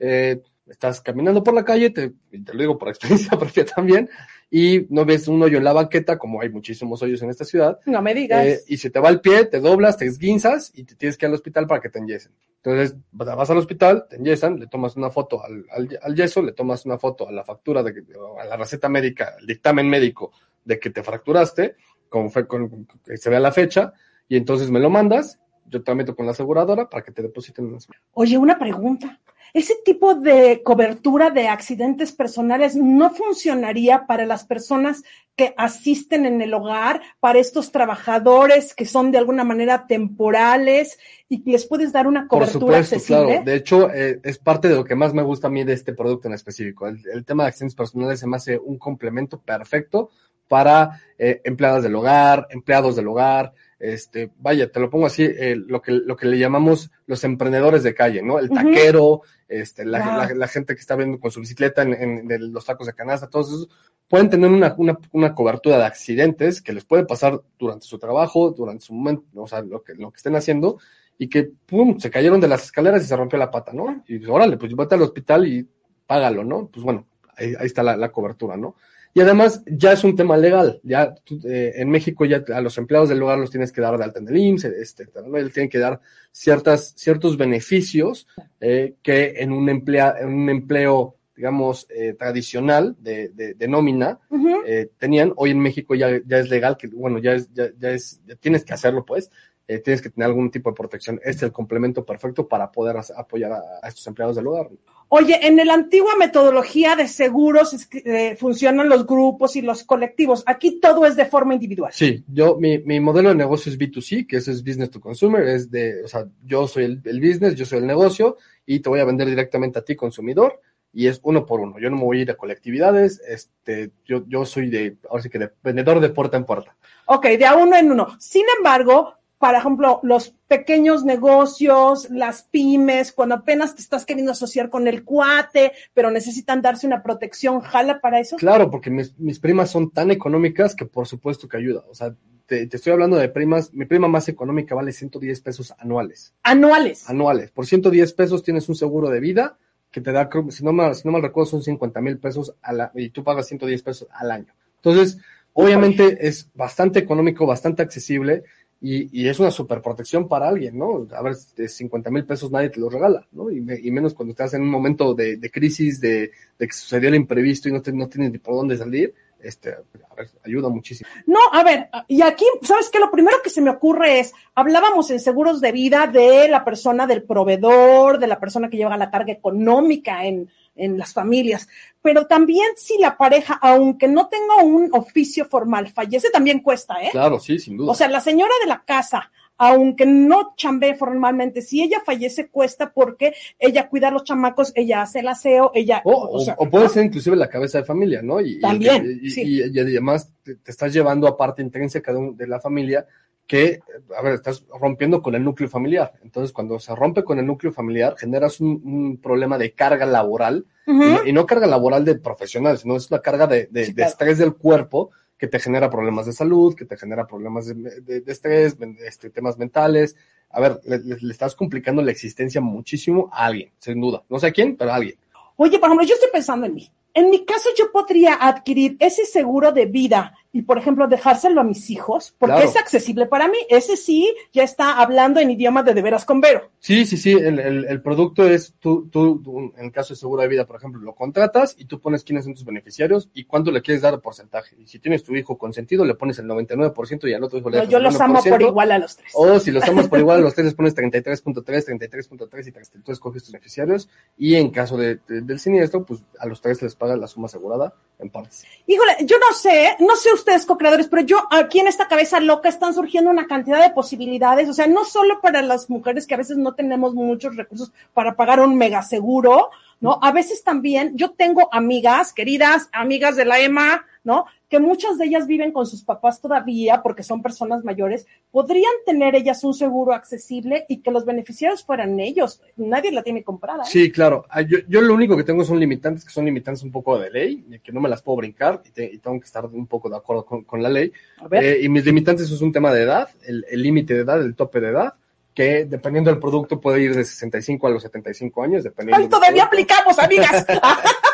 Eh, estás caminando por la calle, te, te lo digo por experiencia propia también, y no ves un hoyo en la banqueta, como hay muchísimos hoyos en esta ciudad, No me digas. eh, y se te va el pie, te doblas, te esguinzas y te tienes que ir al hospital para que te enyesen. Entonces, vas al hospital, te enyesan, le tomas una foto al, al, al yeso, le tomas una foto a la factura, de, que- a la receta médica, al dictamen médico de que te fracturaste, como fue con, que se vea la fecha, y entonces me lo mandas, yo te meto con la aseguradora para que te depositen en Oye, una pregunta. ¿Ese tipo de cobertura de accidentes personales no funcionaría para las personas que asisten en el hogar, para estos trabajadores que son de alguna manera temporales y les puedes dar una Por cobertura supuesto, accesible? claro. De hecho, eh, es parte de lo que más me gusta a mí de este producto en específico. El, el tema de accidentes personales se me hace un complemento perfecto para eh, empleadas del hogar, empleados del hogar. Este, vaya, te lo pongo así, eh, lo que lo que le llamamos los emprendedores de calle, ¿no? El taquero, este, la, Wow. la- la gente que está viendo con su bicicleta en, en- en los tacos de canasta, todos esos pueden tener una, una, una cobertura de accidentes que les puede pasar durante su trabajo, durante su momento, o sea, lo que, lo que estén haciendo, y que, pum, se cayeron de las escaleras y se rompió la pata, ¿no? Y pues, órale, pues vete al hospital y págalo, ¿no? Pues bueno, ahí, ahí está la, la cobertura, ¿no? Y además ya es un tema legal, ya eh, en México ya a los empleados del hogar los tienes que dar de alta en el IMSS, este, tienen que dar ciertas, ciertos beneficios eh, que en un, emplea, en un empleo, digamos, eh, tradicional de, de, de nómina, eh, tenían. Hoy en México ya, ya es legal, que bueno, ya es, ya, ya es, ya tienes que hacerlo, pues. eh, tienes que tener algún tipo de protección. Este es el complemento perfecto para poder apoyar a, a estos empleados del hogar. Oye, en la antigua metodología de seguros eh, funcionan los grupos y los colectivos. Aquí todo es de forma individual. Sí, yo, mi, mi modelo de negocio es B2C, que eso es Business to Consumer, es de, o sea, yo soy el, el business, yo soy el negocio y te voy a vender directamente a ti, consumidor, y es uno por uno. Yo no me voy a ir a colectividades, este, yo, yo soy de, ahora sí que de vendedor de puerta en puerta. Ok, de a uno en uno. Sin embargo, por ejemplo, los pequeños negocios, las pymes, cuando apenas te estás queriendo asociar con el cuate, pero necesitan darse una protección, ¿jala para eso? Claro, porque mis, mis primas son tan económicas que por supuesto que ayuda. O sea, te, te estoy hablando de primas, mi prima más económica vale 110 pesos anuales. Anuales. Anuales. Por 110 pesos tienes un seguro de vida que te da, si no mal, si no mal recuerdo, son 50 mil pesos a la, y tú pagas 110 pesos al año. Entonces, obviamente es bastante económico, bastante accesible y, y es una super protección para alguien, ¿no? A ver, de 50 mil pesos nadie te los regala, ¿no? Y, me- y menos cuando estás en un momento de, de crisis, de, de que sucedió el imprevisto y no, te- no tienes ni por dónde salir, este, a ver, ayuda muchísimo. No, a ver, y aquí, ¿sabes qué? Lo primero que se me ocurre es, hablábamos en seguros de vida de la persona del proveedor, de la persona que lleva la carga económica en, en las familias, pero también si la pareja, aunque no tenga un oficio formal, fallece, también cuesta, ¿eh? Claro, sí, sin duda. O sea, la señora de la casa, aunque no chambee formalmente, si ella fallece, cuesta porque ella cuida a los chamacos, ella hace el aseo, ella... O, o, sea, o puede ser inclusive la cabeza de familia, ¿no? Y, También, y, sí. y, y además te, te, estás llevando a parte intrínseca de, de la familia que, a ver, estás rompiendo con el núcleo familiar. Entonces, cuando se rompe con el núcleo familiar, generas un, un problema de carga laboral, uh -huh. y, no, y, no, carga laboral de profesional, sino es una carga de, de, sí, de estrés del cuerpo que te genera problemas de salud, que te genera problemas de, estrés, este, temas mentales. A ver, le, le, estás complicando la existencia muchísimo a alguien, sin duda. No sé a quién, pero a alguien. Oye, por ejemplo, yo estoy pensando en mí. En mi caso, yo podría adquirir ese seguro de vida y, por ejemplo, dejárselo a mis hijos, porque claro. es accesible para mí. Ese sí ya está hablando en idioma de de veras con Vero. Sí, sí, sí. El, el, el producto es, tú, tú, tú, en el caso de seguro de vida, por ejemplo, lo contratas y tú pones quiénes son tus beneficiarios y cuánto le quieres dar de porcentaje. Y si tienes tu hijo consentido, le pones el 99% y al otro hijo le no, yo los amo por igual a los tres. O si los amas por igual a los tres, les pones 33.3, 33.3 y tú escoges tus beneficiarios. Y en caso de, de, del siniestro, pues a los tres les pagas la suma asegurada en partes. Híjole, yo no sé, no sé ustedes co-creadores, pero yo aquí en esta cabeza loca están surgiendo una cantidad de posibilidades, o sea, no solo para las mujeres que a veces no tenemos muchos recursos para pagar un mega seguro, ¿no? A veces también yo tengo amigas, queridas amigas de la EMA, ¿no? Que muchas de ellas viven con sus papás todavía porque son personas mayores, podrían tener ellas un seguro accesible y que los beneficiarios fueran ellos. Nadie la tiene comprada. ¿eh? Sí, claro. Yo, yo, lo único que tengo son limitantes, que son limitantes un poco de ley, que no me las puedo brincar y, te, y tengo que estar un poco de acuerdo con, con la ley. Eh, y mis limitantes es un tema de edad, el límite de edad, el tope de edad que dependiendo del producto puede ir de 65 a los 75 años, dependiendo. ¡Ay, todavía aplicamos, amigas!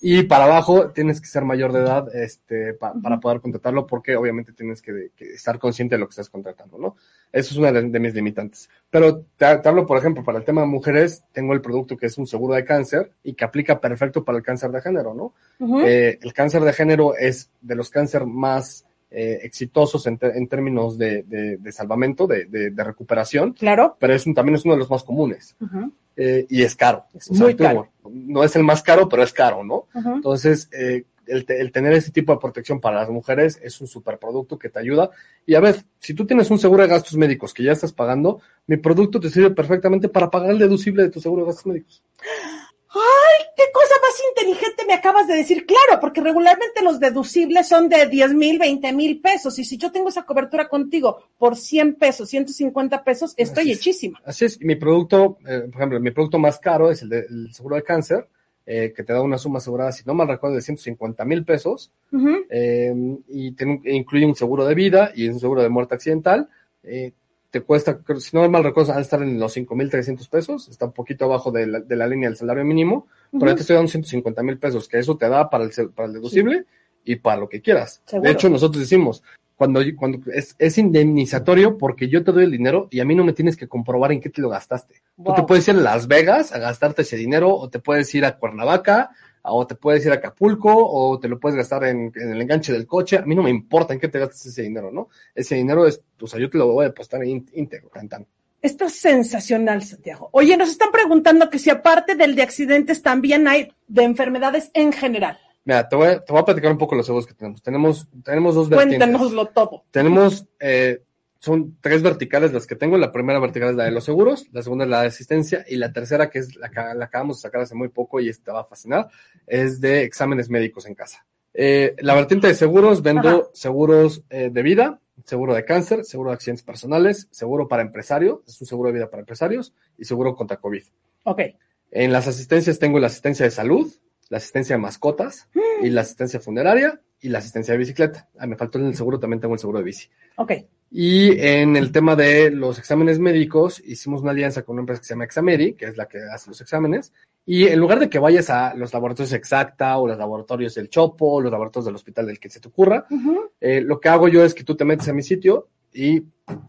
y para abajo tienes que ser mayor de edad este, pa, para poder contratarlo porque obviamente tienes que, que, estar consciente de lo que estás contratando, ¿no? Eso es una de, de mis limitantes. Pero te, te, hablo, por ejemplo, para el tema de mujeres, tengo el producto que es un seguro de cáncer y que aplica perfecto para el cáncer de género, ¿no? Uh -huh. eh, el cáncer de género es de los cáncer más eh, exitosos en, en términos de, de, de salvamento, de, de, recuperación. Claro. Pero es un, también es uno de los más comunes. Uh -huh. eh, y es caro. Es o sea, muy caro. No es el más caro, pero es caro, ¿no? Uh -huh. Entonces, eh, el, el, tener ese tipo de protección para las mujeres es un superproducto que te ayuda. Y a ver, si tú tienes un seguro de gastos médicos que ya estás pagando, mi producto te sirve perfectamente para pagar el deducible de tu seguro de gastos médicos. ¡Ay, qué cosa más inteligente me acabas de decir! Claro, porque regularmente los deducibles son de 10 mil, 20 mil pesos. Y si yo tengo esa cobertura contigo por 100 pesos, 150 pesos, estoy Así hechísima. Es. Así es. Mi producto, eh, por ejemplo, mi producto más caro es el, de, el seguro de cáncer, eh, que te da una suma asegurada, si no mal recuerdo, de 150 mil pesos. Uh -huh. eh, y te, incluye un seguro de vida y un seguro de muerte accidental. Te cuesta, si no mal recuerdo, al estar en los 5.300 pesos, está un poquito abajo de la, de la línea del salario mínimo, uh -huh. pero ya te estoy dando 150 mil pesos, que eso te da para el, para el deducible sí. y para lo que quieras. ¿Seguro? De hecho, nosotros decimos, cuando, cuando es, es, indemnizatorio porque yo te doy el dinero y a mí no me tienes que comprobar en qué te lo gastaste. Wow. Tú te puedes ir a Las Vegas a gastarte ese dinero o te puedes ir a Cuernavaca o te puedes ir a Acapulco o te lo puedes gastar en, en, el enganche del coche. A mí no me importa en qué te gastes ese dinero, ¿no? Ese dinero es, o sea, yo te lo voy a depositar íntegro, cantando. Esto es sensacional, Santiago. Oye, nos están preguntando que si aparte del de accidentes también hay de enfermedades en general. Mira, te voy, a, te voy a platicar un poco los seguros que tenemos. Tenemos, tenemos dos vertientes. Cuéntanoslo todo. Tenemos, eh, son tres verticales las que tengo. La primera vertical es la de los seguros, la segunda es la de asistencia y la tercera, que es la que la acabamos de sacar hace muy poco y te va a fascinar, es de exámenes médicos en casa. Eh, la vertiente de seguros, vendo Ajá. seguros eh, de vida, seguro de cáncer, seguro de accidentes personales, seguro para empresarios, es un seguro de vida para empresarios y seguro contra COVID. Ok. En las asistencias tengo la asistencia de salud, la asistencia de mascotas mm. y la asistencia funeraria y la asistencia de bicicleta. Ah, me faltó en el seguro, también tengo el seguro de bici. Ok. Y en el tema de los exámenes médicos, hicimos una alianza con una empresa que se llama Examedi, que es la que hace los exámenes. Y en lugar de que vayas a los laboratorios Exacta o los laboratorios del Chopo, o los laboratorios del hospital del que se te ocurra, uh -huh. eh, lo que hago yo es que tú te metes a mi sitio y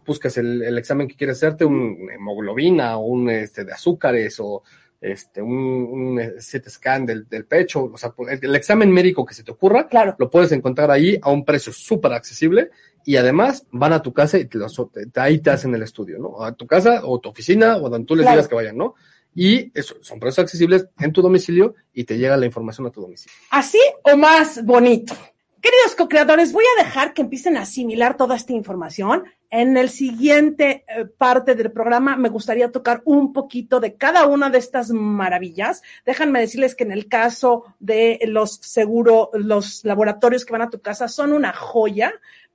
buscas el, el examen que quieres hacerte, un hemoglobina o un este, de azúcares o este, un, un CT scan del, del pecho, o sea, el, el examen médico que se te ocurra, Claro. lo puedes encontrar ahí a un precio súper accesible y además van a tu casa y te lo- te- ahí te hacen el estudio, ¿no? A tu casa o tu oficina o donde tú les Claro. digas que vayan, ¿no? Y eso, son precios accesibles en tu domicilio y te llega la información a tu domicilio. ¿Así o más bonito? Queridos co-creadores, voy a dejar que empiecen a asimilar toda esta información. En el siguiente eh, parte del programa me gustaría tocar un poquito de cada una de estas maravillas. Déjenme decirles que en el caso de los seguro, los laboratorios que van a tu casa son una joya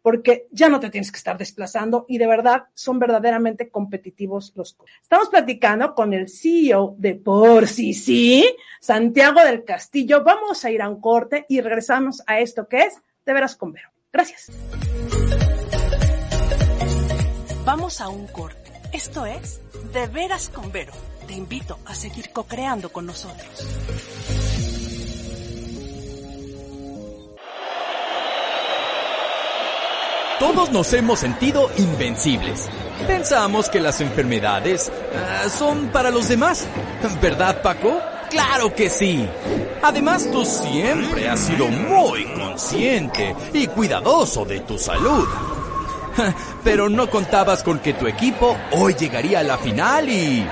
porque ya no te tienes que estar desplazando y de verdad son verdaderamente competitivos los costos. Estamos platicando con el CEO de Por Sí Sí, Santiago del Castillo. Vamos a ir a un corte y regresamos a esto que es De Veras con Vero. Gracias. Vamos a un corte. Esto es De Veras con Vero. Te invito a seguir co-creando con nosotros. Todos nos hemos sentido invencibles. Pensamos que las enfermedades ah, son para los demás. ¿Verdad, Paco? Claro que sí. Además, tú siempre has sido muy consciente y cuidadoso de tu salud. Pero no contabas con que tu equipo hoy llegaría a la final y...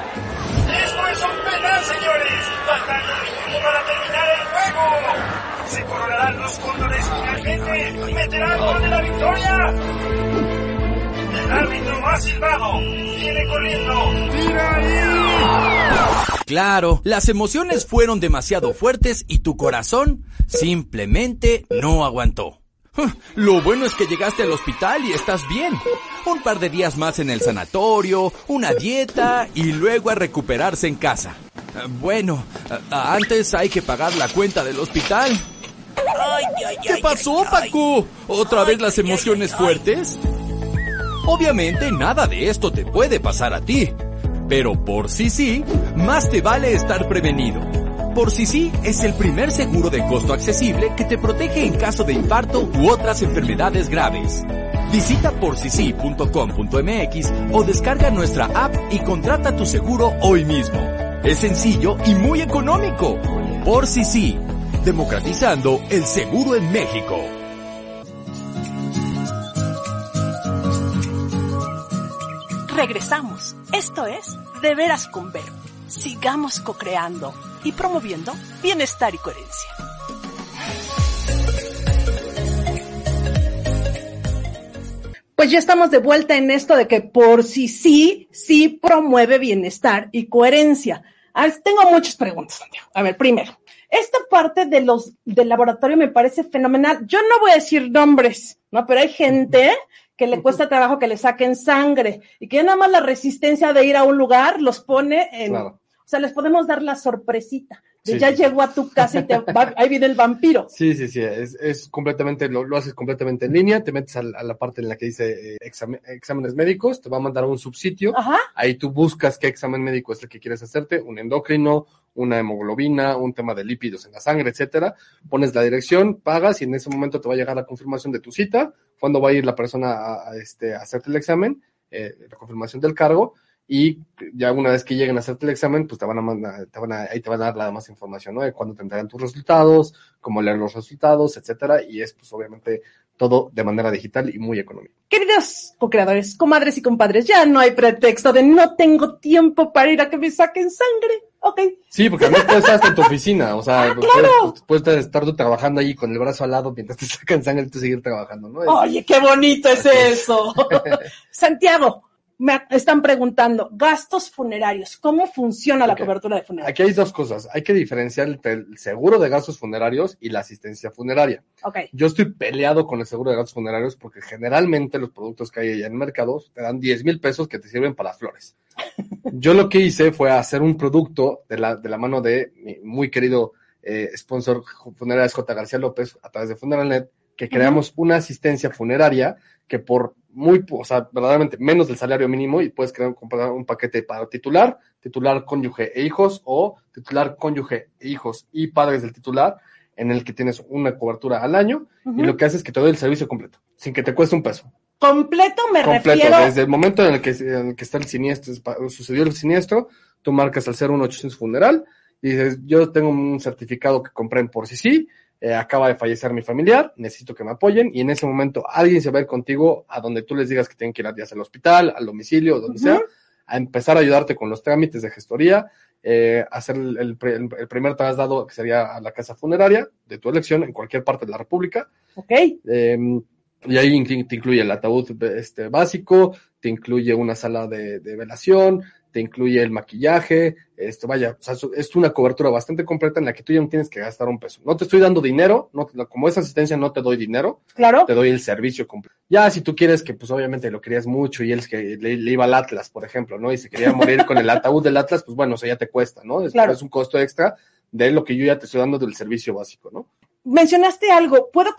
¡Se coronarán los cóndores finalmente! ¡Meterán gol la victoria! ¡El árbitro ha silbado! ¡Viene corriendo! Claro, las emociones fueron demasiado fuertes y tu corazón simplemente no aguantó. Lo bueno es que llegaste al hospital y estás bien. Un par de días más en el sanatorio, una dieta y luego a recuperarse en casa. Bueno, antes hay que pagar la cuenta del hospital. ¿Qué pasó, Paco? ¿Otra vez las emociones fuertes? Obviamente nada de esto te puede pasar a ti. Pero por sí sí, más te vale estar prevenido. Por sí sí es el primer seguro de costo accesible que te protege en caso de infarto u otras enfermedades graves. Visita porcisi.com.mx o descarga nuestra app y contrata tu seguro hoy mismo. Es sencillo y muy económico. Por sí sí, democratizando el seguro en México. Regresamos. Esto es De Veras con Vero. Sigamos co-creando y promoviendo bienestar y coherencia. Pues ya estamos de vuelta en esto de que por sí sí, sí promueve bienestar y coherencia. Tengo muchas preguntas, Santiago. A ver, primero, esta parte de los del laboratorio me parece fenomenal. Yo no voy a decir nombres, ¿no? Pero hay gente que le cuesta trabajo que le saquen sangre y que nada más la resistencia de ir a un lugar los pone en, Claro. o sea, les podemos dar la sorpresita de Sí, ya sí. llegó a tu casa y te va- ahí viene el vampiro. Sí, sí, sí, es, es completamente, lo, lo haces completamente en línea, te metes a, la- a la parte en la que dice eh, examen- exámenes médicos, te va a mandar a un subsitio, Ajá. ahí tú buscas qué examen médico es el que quieres hacerte, un endocrino, una hemoglobina, un tema de lípidos en la sangre, etcétera, pones la dirección, pagas y en ese momento te va a llegar la confirmación de tu cita, cuándo va a ir la persona a, a, este, a hacerte el examen, eh, la confirmación del cargo, y ya una vez que lleguen a hacerte el examen, pues te van a mandar, te van a, ahí te van a dar la más información, ¿no? De cuándo tendrán tus resultados, cómo leer los resultados, etcétera, y es pues obviamente todo de manera digital y muy económica. Queridos co-creadores, comadres y compadres, ya no hay pretexto de no tengo tiempo para ir a que me saquen sangre. Ok. Sí, porque además puedes estar en tu oficina, o sea, Ah, claro. puedes, puedes estar tú trabajando allí con el brazo al lado mientras te sacan sangre y tú seguir trabajando, ¿no? Es- Oye, qué bonito es eso. Santiago, me están preguntando, gastos funerarios, ¿cómo funciona la cobertura de funerarios? Aquí hay dos cosas. Hay que diferenciar entre el seguro de gastos funerarios y la asistencia funeraria. Ok. Yo estoy peleado con el seguro de gastos funerarios porque generalmente los productos que hay allá en el mercado te dan 10 mil pesos que te sirven para flores. Yo lo que hice fue hacer un producto de la, de la mano de mi muy querido eh, sponsor funerarias J. García López a través de Funeralnet, que creamos una asistencia funeraria que por muy, o sea, verdaderamente menos del salario mínimo y puedes crear comprar un paquete para titular, titular, cónyuge e hijos o titular, cónyuge e hijos y padres del titular en el que tienes una cobertura al año y lo que hace es que te doy el servicio completo, sin que te cueste un peso. Completo me completo. refiero. Desde el momento en el que, en el que está el siniestro, sucedió el siniestro, tú marcas al 01800 funeral y dices, yo tengo un certificado que compré en por sí sí, eh, acaba de fallecer mi familiar, necesito que me apoyen y en ese momento alguien se va a ir contigo a donde tú les digas que tienen que ir ya sea al hospital, al domicilio, donde sea, a empezar a ayudarte con los trámites de gestoría, eh, hacer el, el primer traslado que sería a la casa funeraria de tu elección en cualquier parte de la República. Ok. Eh, y ahí te incluye el ataúd este, básico, te incluye una sala de, de velación, te incluye el maquillaje, esto vaya, o sea, es- una cobertura bastante completa en la que tú ya no tienes que gastar un peso. No te estoy dando dinero, no, como es asistencia no te doy dinero, Claro. te doy el servicio completo. Ya si tú quieres que pues obviamente lo querías mucho y él es que le, le iba al Atlas, por ejemplo, ¿no? Y se quería morir con el ataúd del Atlas, pues bueno, eso ya te cuesta, ¿no? Es, Claro. es un costo extra de lo que yo ya te estoy dando del servicio básico, ¿no? Mencionaste algo. ¿Puedo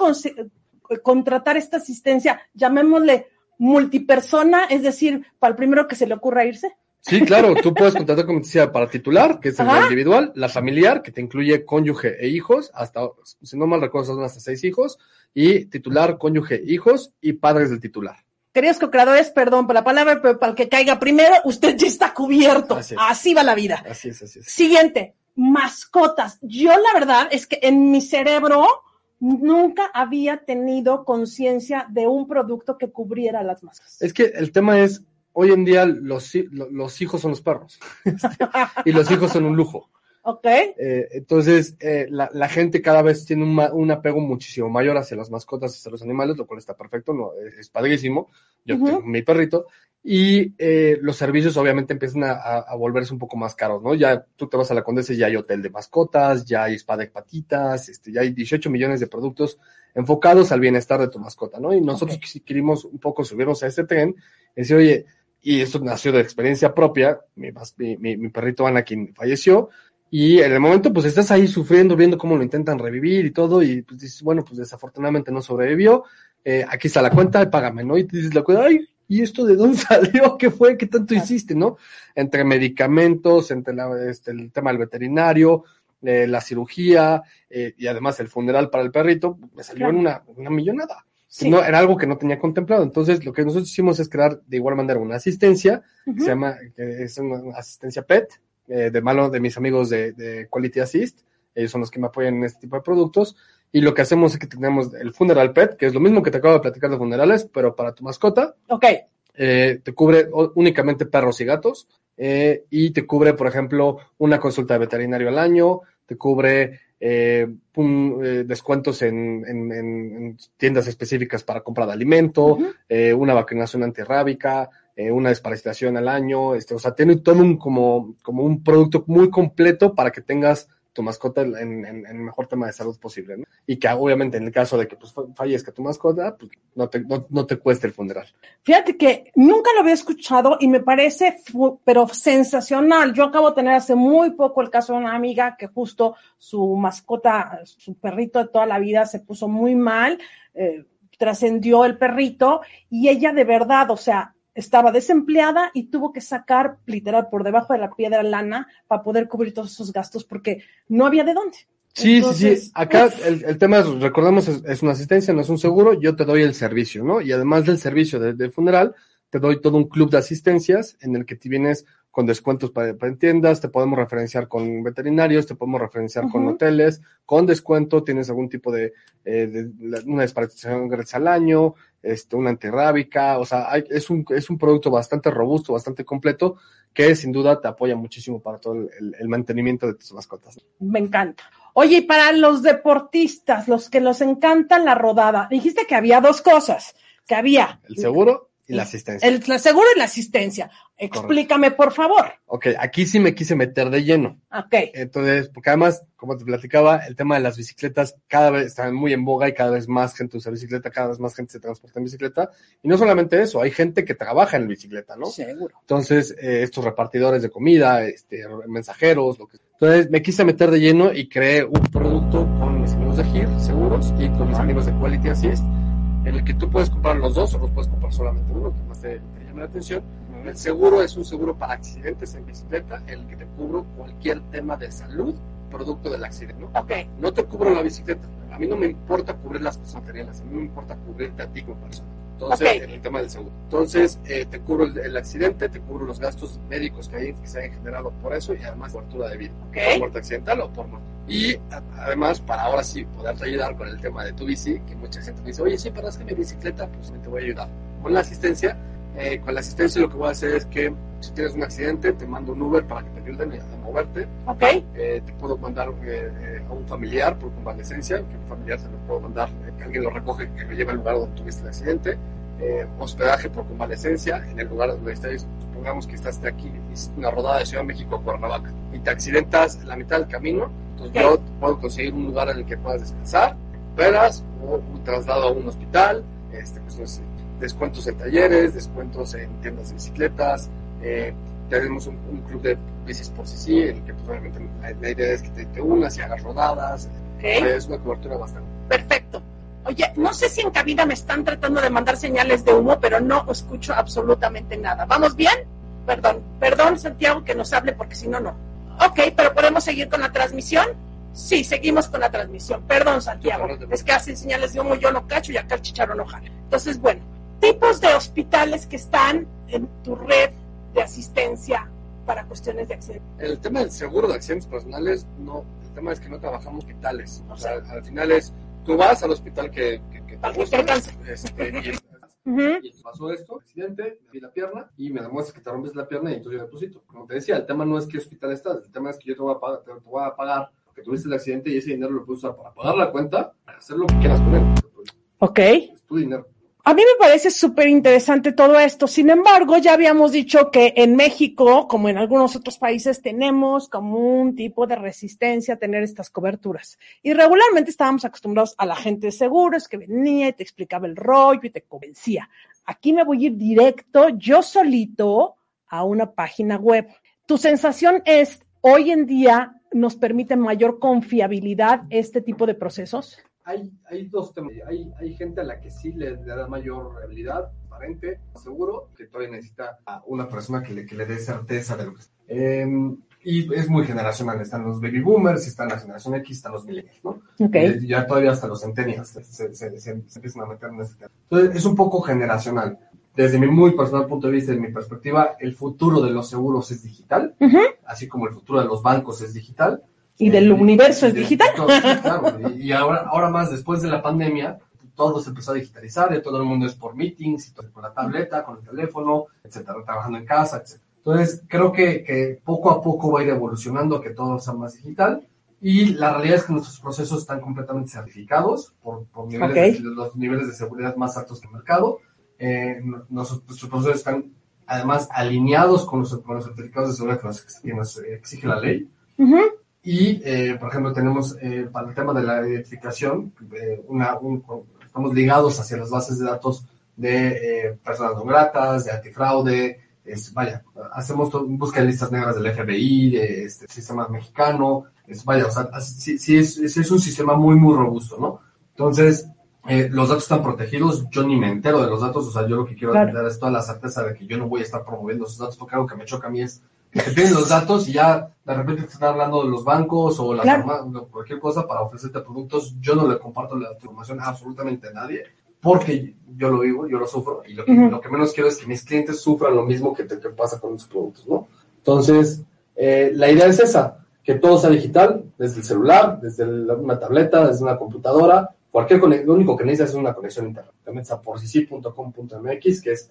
contratar esta asistencia, llamémosle multipersona, es decir, para el primero que se le ocurra irse? Sí, claro, tú puedes contratar como decía para titular, que es el individual, la familiar, que te incluye cónyuge e hijos, hasta, si no mal recuerdo, son hasta seis hijos, y titular, cónyuge, hijos y padres del titular. Queridos co-creadores, perdón por la palabra, pero para el que caiga primero, usted ya está cubierto. Así Así, va la vida. Así es, así es. Siguiente, mascotas. Yo la verdad es que en mi cerebro nunca había tenido conciencia de un producto que cubriera las mascotas. Es que el tema es, hoy en día los, los hijos son los perros, y los hijos son un lujo. ¿Ok? Eh, entonces, eh, la, la gente cada vez tiene un, un apego muchísimo mayor hacia las mascotas, hacia los animales, lo cual está perfecto, no, es, es padrísimo. Yo tengo mi perrito. Y eh, los servicios obviamente empiezan a, a- a volverse un poco más caros, ¿no? Ya tú te vas a la Condesa y ya hay hotel de mascotas, ya hay spa de patitas, este, ya hay 18 millones de productos enfocados al bienestar de tu mascota, ¿no? Y nosotros Ok. quis- querimos un poco subirnos a ese tren y decir, oye, y esto nació de experiencia propia, mi, mi, mi- perrito Anakin falleció, y en el momento, pues estás ahí sufriendo, viendo cómo lo intentan revivir y todo, y pues dices, bueno, pues desafortunadamente no sobrevivió, eh, aquí está la cuenta, págame, ¿no? Y te dices la cuenta, ay, ¿y esto de dónde salió? ¿Qué fue? ¿Qué tanto hiciste, no? Entre medicamentos, entre la- este, el tema del veterinario, eh, la cirugía, eh, y además el funeral para el perrito, me salió en una, una millonada. Sí. No, era algo que no tenía contemplado. Entonces, lo que nosotros hicimos es crear de igual manera una asistencia, que se llama, que es una asistencia PET, eh, de mano de mis amigos de, de Quality Assist. Ellos son los que me apoyan en este tipo de productos. Y lo que hacemos es que tenemos el Funeral Pet, que es lo mismo que te acabo de platicar de funerales, pero para tu mascota. Ok. Eh, te cubre únicamente perros y gatos. eh, y te cubre, por ejemplo, una consulta de veterinario al año. Te cubre eh, un, eh, descuentos en, en- en- en tiendas específicas para compra de alimento eh, una vacunación antirrábica, eh, una desparasitación al año, este, o sea, tiene todo un como, como un producto muy completo para que tengas tu mascota en, el mejor tema de salud posible, ¿no? Y que obviamente en el caso de que pues, fa- fallezca tu mascota, pues no te, no, no te cueste el funeral. Fíjate que nunca lo había escuchado y me parece, pero sensacional. Yo acabo de tener hace muy poco el caso de una amiga que justo su mascota, su perrito de toda la vida se puso muy mal, eh, trascendió el perrito y ella de verdad, o sea, estaba desempleada y tuvo que sacar literal por debajo de la piedra lana para poder cubrir todos esos gastos porque no había de dónde. Sí, sí, Entonces, sí. Acá el, el tema, es, recordamos, es, es una asistencia, no es un seguro. Yo te doy el servicio, ¿no? Y además del servicio de, de funeral, te doy todo un club de asistencias en el que te vienes con descuentos para, para tiendas, te podemos referenciar con veterinarios, te podemos referenciar con hoteles, con descuento, tienes algún tipo de, eh, de- una desparasitación gratis al año, este, una antirrábica, o sea, hay- es, un, es un producto bastante robusto, bastante completo, que sin duda te apoya muchísimo para todo el, mantenimiento de tus mascotas. Me encanta. Oye, y para los deportistas, los que nos encanta la rodada, dijiste que había dos cosas, que había El seguro la asistencia. el, el seguro y la asistencia. Explícame, por favor. Ok, aquí sí me quise meter de lleno. Ok. Entonces, porque además, como te platicaba, el tema de las bicicletas cada vez está muy en boga y cada vez más gente usa bicicleta, cada vez más gente se transporta en bicicleta. Y no solamente eso, hay gente que trabaja en bicicleta, ¿no? Seguro. Entonces, eh, estos repartidores de comida, este, mensajeros, lo que Entonces, me quise meter de lleno y creé un producto con mis amigos de GIR, seguros, y con mis amigos de Quality Assist, en el que tú puedes comprar los dos o los puedes comprar solamente uno, que más te, te llame la atención. El seguro es un seguro para accidentes en bicicleta, en el que te cubro cualquier tema de salud producto del accidente, ¿no? Te cubro la bicicleta. A mí no me importa cubrir las cosas materiales, a mí me importa cubrirte a ti como persona. Entonces, en el tema del seguro. Entonces, eh, te cubro el, el accidente, te cubro los gastos médicos que, hay, que se hayan generado por eso y además cobertura de vida. Por muerte accidental o por muerte. Y a- además, para ahora sí poderte ayudar con el tema de tu bici, que mucha gente me dice, oye, sí, pero es que mi bicicleta, pues te voy a ayudar. Con la asistencia, eh, con la asistencia lo que voy a hacer es que si tienes un accidente, te mando un Uber para que te ayuden a moverte. Ok. Eh, te puedo mandar eh, a un familiar por convalecencia, que un familiar se lo puedo mandar, eh, que alguien lo recoge, que lo lleve al lugar donde tuviste el accidente. Eh, hospedaje por convalecencia en el lugar donde estés. Supongamos que estás de aquí, una rodada de Ciudad de México a Cuernavaca y te accidentas en la mitad del camino. Entonces Ok. yo puedo conseguir un lugar en el que puedas descansar, veras, o un traslado a un hospital, este, pues, no sé, descuentos en talleres, descuentos en tiendas de bicicletas. Eh, tenemos un, un club de bicis por sí sí, en el que pues, obviamente la, la idea es que te, te unas y hagas rodadas. Es una cobertura bastante. Perfecto. Oye, no sé si en cabina me están tratando de mandar señales de humo, pero no escucho absolutamente nada. ¿Vamos bien? Perdón, perdón Santiago que nos hable porque si no, no. Ok, pero ¿podemos seguir con la transmisión? Sí, seguimos con la transmisión. Perdón Santiago, es que hacen señales de humo, yo no cacho y acá el chicharro no jala. Entonces, bueno, tipos de hospitales que están en tu red de asistencia para cuestiones de accidentes. El tema del seguro de accidentes personales, no. El tema es que no trabajamos hospitales. O sea, al final es, tú vas al hospital que, que, que te que gusta, este, y, pasó esto, accidente, me vi la pierna y me demuestra que te rompes la pierna y entonces yo deposito. Como te decía, el tema no es qué hospital estás, el tema es que yo te voy a pagar, te, te voy a pagar porque tuviste el accidente y ese dinero lo puedes usar para pagar la cuenta, para hacer lo que quieras con él. Ok. Es tu dinero. A mí me parece súper interesante todo esto. Sin embargo, ya habíamos dicho que en México, como en algunos otros países, tenemos como un tipo de resistencia a tener estas coberturas. Y regularmente estábamos acostumbrados a la gente de seguros que venía y te explicaba el rollo y te convencía. Aquí me voy a ir directo, yo solito, a una página web. Tu sensación es, hoy en día, nos permite mayor confiabilidad este tipo de procesos. Hay, hay dos temas. Hay, hay gente a la que sí le, le da mayor habilidad, aparente, seguro, que todavía necesita a una persona que le, que le dé certeza de lo que está. Eh, y es muy generacional. Están los baby boomers, están la generación X, están los millennials, ¿no? Ok. Y ya todavía hasta los centennials se, se- se- se empiezan a meter en este tema. Entonces, es un poco generacional. Desde mi muy personal punto de vista, desde mi perspectiva, el futuro de los seguros es digital, Ujú. así como el futuro de los bancos es digital. Y del universo es de- digital. todo, sí, claro. Y, ahora, ahora más, después de la pandemia, todo se empezó a digitalizar, y todo el mundo es por meetings, por la tableta, con el teléfono, etcétera, trabajando en casa, etcétera. Entonces, creo que, que poco a poco va a ir evolucionando, que todo sea más digital. Y la realidad es que nuestros procesos están completamente certificados por, por niveles Ok. de, los niveles de seguridad más altos que el mercado. Eh, nuestros, nuestros procesos están además alineados con los, con los certificados de seguridad que nos, que nos exige la ley. Ujú. Y, eh, por ejemplo, tenemos eh, para el tema de la identificación, eh, una, un- estamos ligados hacia las bases de datos de personas no gratas, de antifraude, es, vaya, hacemos búsqueda de listas negras del FBI, de este sistema mexicano, es, vaya, o sea, sí, sí es, es, es un sistema muy, muy robusto, ¿no? Entonces, eh, los datos están protegidos, yo ni me entero de los datos, o sea, yo lo que quiero Claro. dar es toda la certeza de que yo no voy a estar promoviendo esos datos, porque algo que me choca a mí es que piden los datos y ya de repente te están hablando de los bancos o las Claro. cualquier cosa para ofrecerte productos. Yo no le comparto la información a absolutamente a nadie porque yo lo vivo, yo lo sufro y lo que, Ujú. lo que menos quiero es que mis clientes sufran lo mismo que, te, que pasa con sus productos, ¿no? Entonces, eh, la idea es esa, que todo sea digital, desde el celular, desde la- una tableta, desde una computadora, cualquier lo único que necesitas es una conexión a internet. Te metes a porcisi.com.mx, que es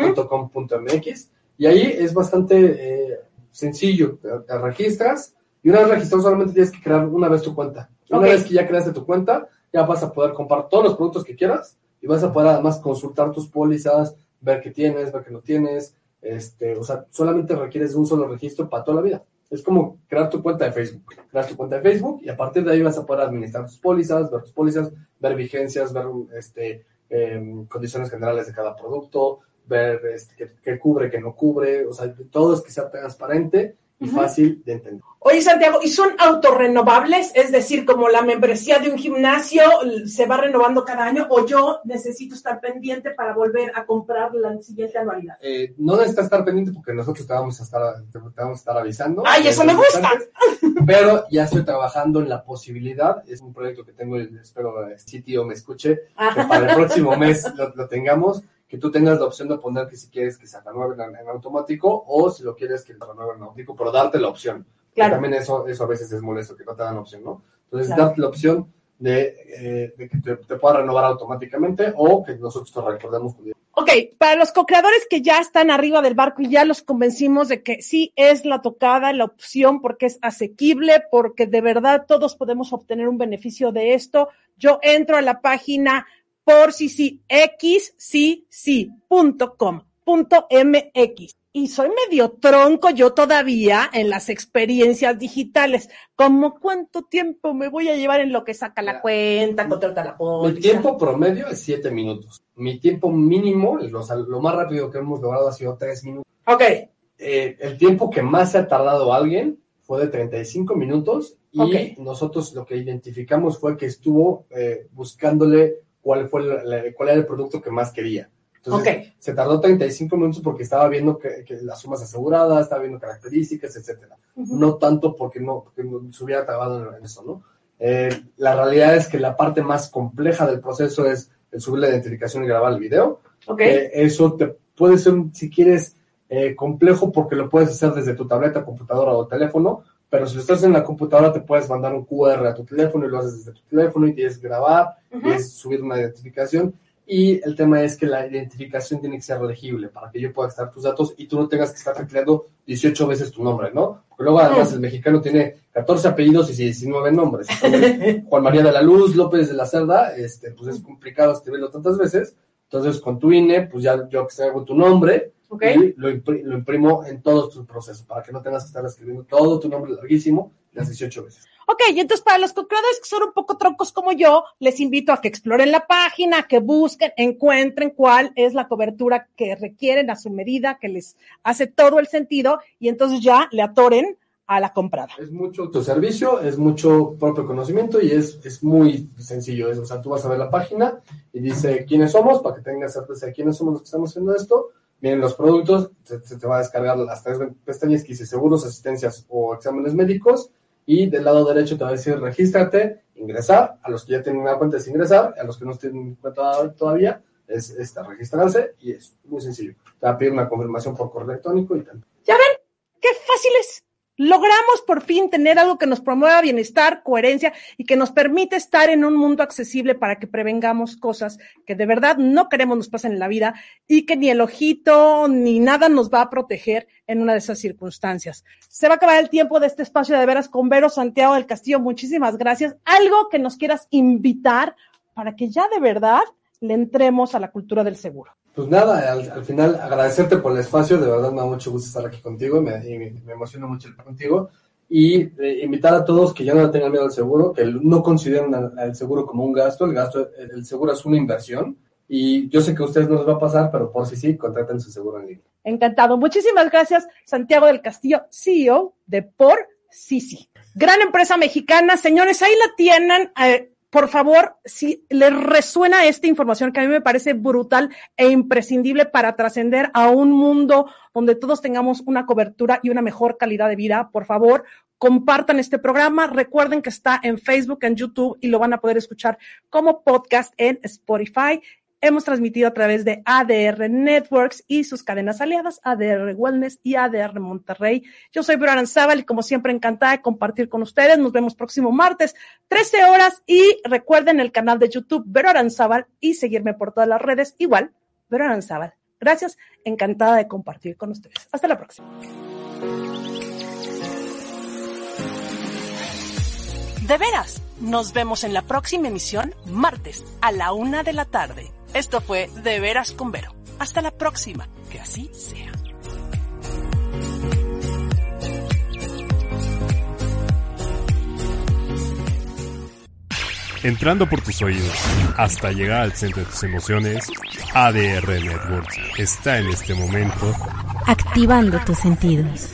xsisi.com.mx, y ahí es bastante eh, sencillo, te, registras, y una vez registrado solamente tienes que crear una vez tu cuenta. Una vez que ya creaste tu cuenta, ya vas a poder comprar todos los productos que quieras, y vas a poder además consultar tus pólizas, ver qué tienes, ver qué no tienes, este, o sea, solamente requieres de un solo registro para toda la vida. Es como crear tu cuenta de Facebook. Crear tu cuenta de Facebook y a partir de ahí vas a poder administrar tus pólizas, ver tus pólizas, ver vigencias, ver este, em, condiciones generales de cada producto, ver este, qué, qué cubre, qué no cubre, o sea, todo es que sea transparente y fácil de entender. Oye, Santiago, ¿y son autorrenovables? Es decir, como la membresía de un gimnasio se va renovando cada año o yo necesito estar pendiente para volver a comprar la siguiente anualidad. Eh, no necesitas estar pendiente porque nosotros te vamos a estar, te, te vamos a estar avisando. ¡Ay, eso me gusta! Pero ya estoy trabajando en la posibilidad, es un proyecto que tengo, y espero el sitio me escuche, que para el próximo mes lo, lo tengamos, que tú tengas la opción de poner que si quieres que se renueven en, en automático o si lo quieres que se renueven en automático, pero darte la opción. Claro. También eso, eso a veces es molesto, que no te dan opción, ¿no? Entonces, Claro. darte la opción de, eh, de que te, te pueda renovar automáticamente o que nosotros te recordemos Ok, para los co-creadores que ya están arriba del barco y ya los convencimos de que sí es la tocada, la opción, porque es asequible, porque de verdad todos podemos obtener un beneficio de esto, yo entro a la página por sí, sí, xcc.com.mx. Y soy medio tronco yo todavía en las experiencias digitales. ¿Cómo cuánto tiempo me voy a llevar en lo que saca la cuenta, contrata la póliza? Mi tiempo promedio es 7 minutos. Mi tiempo mínimo, lo, lo más rápido que hemos logrado ha sido 3 minutos. Ok, Eh, el tiempo que más se ha tardado alguien fue de 35 minutos y nosotros lo que identificamos fue que estuvo eh, buscándole cuál fue la- cuál era el producto que más quería. Entonces, Ok. se tardó 35 minutos porque estaba viendo que, que las sumas aseguradas, estaba viendo características, etcétera. No tanto porque no, porque no se hubiera trabado en, eso, ¿no? Eh, la realidad es que la parte más compleja del proceso es el subir la identificación y grabar el video. ok. Eh, eso te puede ser, si quieres, eh, complejo porque lo puedes hacer desde tu tableta, computadora o teléfono, pero si lo estás en la computadora te puedes mandar un QR a tu teléfono y lo haces desde tu teléfono y tienes que grabar, Ujú. tienes subir una identificación y el tema es que la identificación tiene que ser legible para que yo pueda extraer tus datos y tú no tengas que estar tecleando 18 veces tu nombre, ¿no? Porque luego además el mexicano tiene 14 apellidos y 19 nombres. Entonces, Juan María de la Luz, López de la Cerda, este, pues es complicado escribirlo tantas veces. Entonces, con tu INE, pues ya yo hago tu nombre Y lo, impri- lo imprimo en todo tu proceso para que no tengas que estar escribiendo todo tu nombre larguísimo las 18 veces. Ok, y entonces para los co-creadores que son un poco troncos como yo, les invito a que exploren la página, que busquen, encuentren cuál es la cobertura que requieren a su medida, que les hace todo el sentido, y entonces ya le atoren a la comprada. Es mucho tu servicio, es mucho propio conocimiento y es, es muy sencillo. Es, o sea, tú vas a ver la página y dice quiénes somos, para que tengas certeza de quiénes somos los que estamos haciendo esto. Vienen los productos, se, te va a descargar las tres pestañas que dice seguros, asistencias o exámenes médicos. Y del lado derecho te va a decir regístrate, ingresar. A los que ya tienen una cuenta es ingresar, a los que no tienen cuenta todavía es esta, registrarse y es muy sencillo. Te va a pedir una confirmación por correo electrónico y tal. ¿Ya ven? ¡Qué fácil es! Logramos por fin tener algo que nos promueva bienestar, coherencia y que nos permite estar en un mundo accesible para que prevengamos cosas que de verdad no queremos nos pasen en la vida y que ni el ojito ni nada nos va a proteger en una de esas circunstancias. Se va a acabar el tiempo de este espacio de veras con Vero Santiago del Castillo. Muchísimas gracias. Algo que nos quieras invitar para que ya de verdad le entremos a la cultura del seguro. Pues nada, al, al final agradecerte por el espacio, de verdad me da mucho gusto estar aquí contigo y me, y emociona mucho estar contigo. Y eh, invitar a todos que ya no tengan miedo al seguro, que no consideren al, al seguro como un gasto, el gasto, el, el seguro es una inversión. Y yo sé que a ustedes no les va a pasar, pero por si sí, contraten su seguro en línea. Encantado. Muchísimas gracias, Santiago del Castillo, CEO de Por Sisi. Gran empresa mexicana. Señores, ahí la tienen. Eh, por favor, si les resuena esta información que a mí me parece brutal e imprescindible para trascender a un mundo donde todos tengamos una cobertura y una mejor calidad de vida, por favor, compartan este programa. Recuerden que está en Facebook, en YouTube y lo van a poder escuchar como podcast en Spotify. Hemos transmitido a través de ADR Networks y sus cadenas aliadas, ADR Wellness y ADR Monterrey. Yo soy Vero Aranzábal y como siempre encantada de compartir con ustedes. Nos vemos próximo martes, 13 horas y recuerden el canal de YouTube Vero Aranzábal y seguirme por todas las redes igual, Vero Aranzábal. Gracias, encantada de compartir con ustedes. Hasta la próxima. De veras, nos vemos en la próxima emisión, martes, a la una de la tarde. Esto fue De veras con Vero. Hasta la próxima, que así sea. Entrando por tus oídos hasta llegar al centro de tus emociones, ADR Networks está en este momento Activando tus sentidos.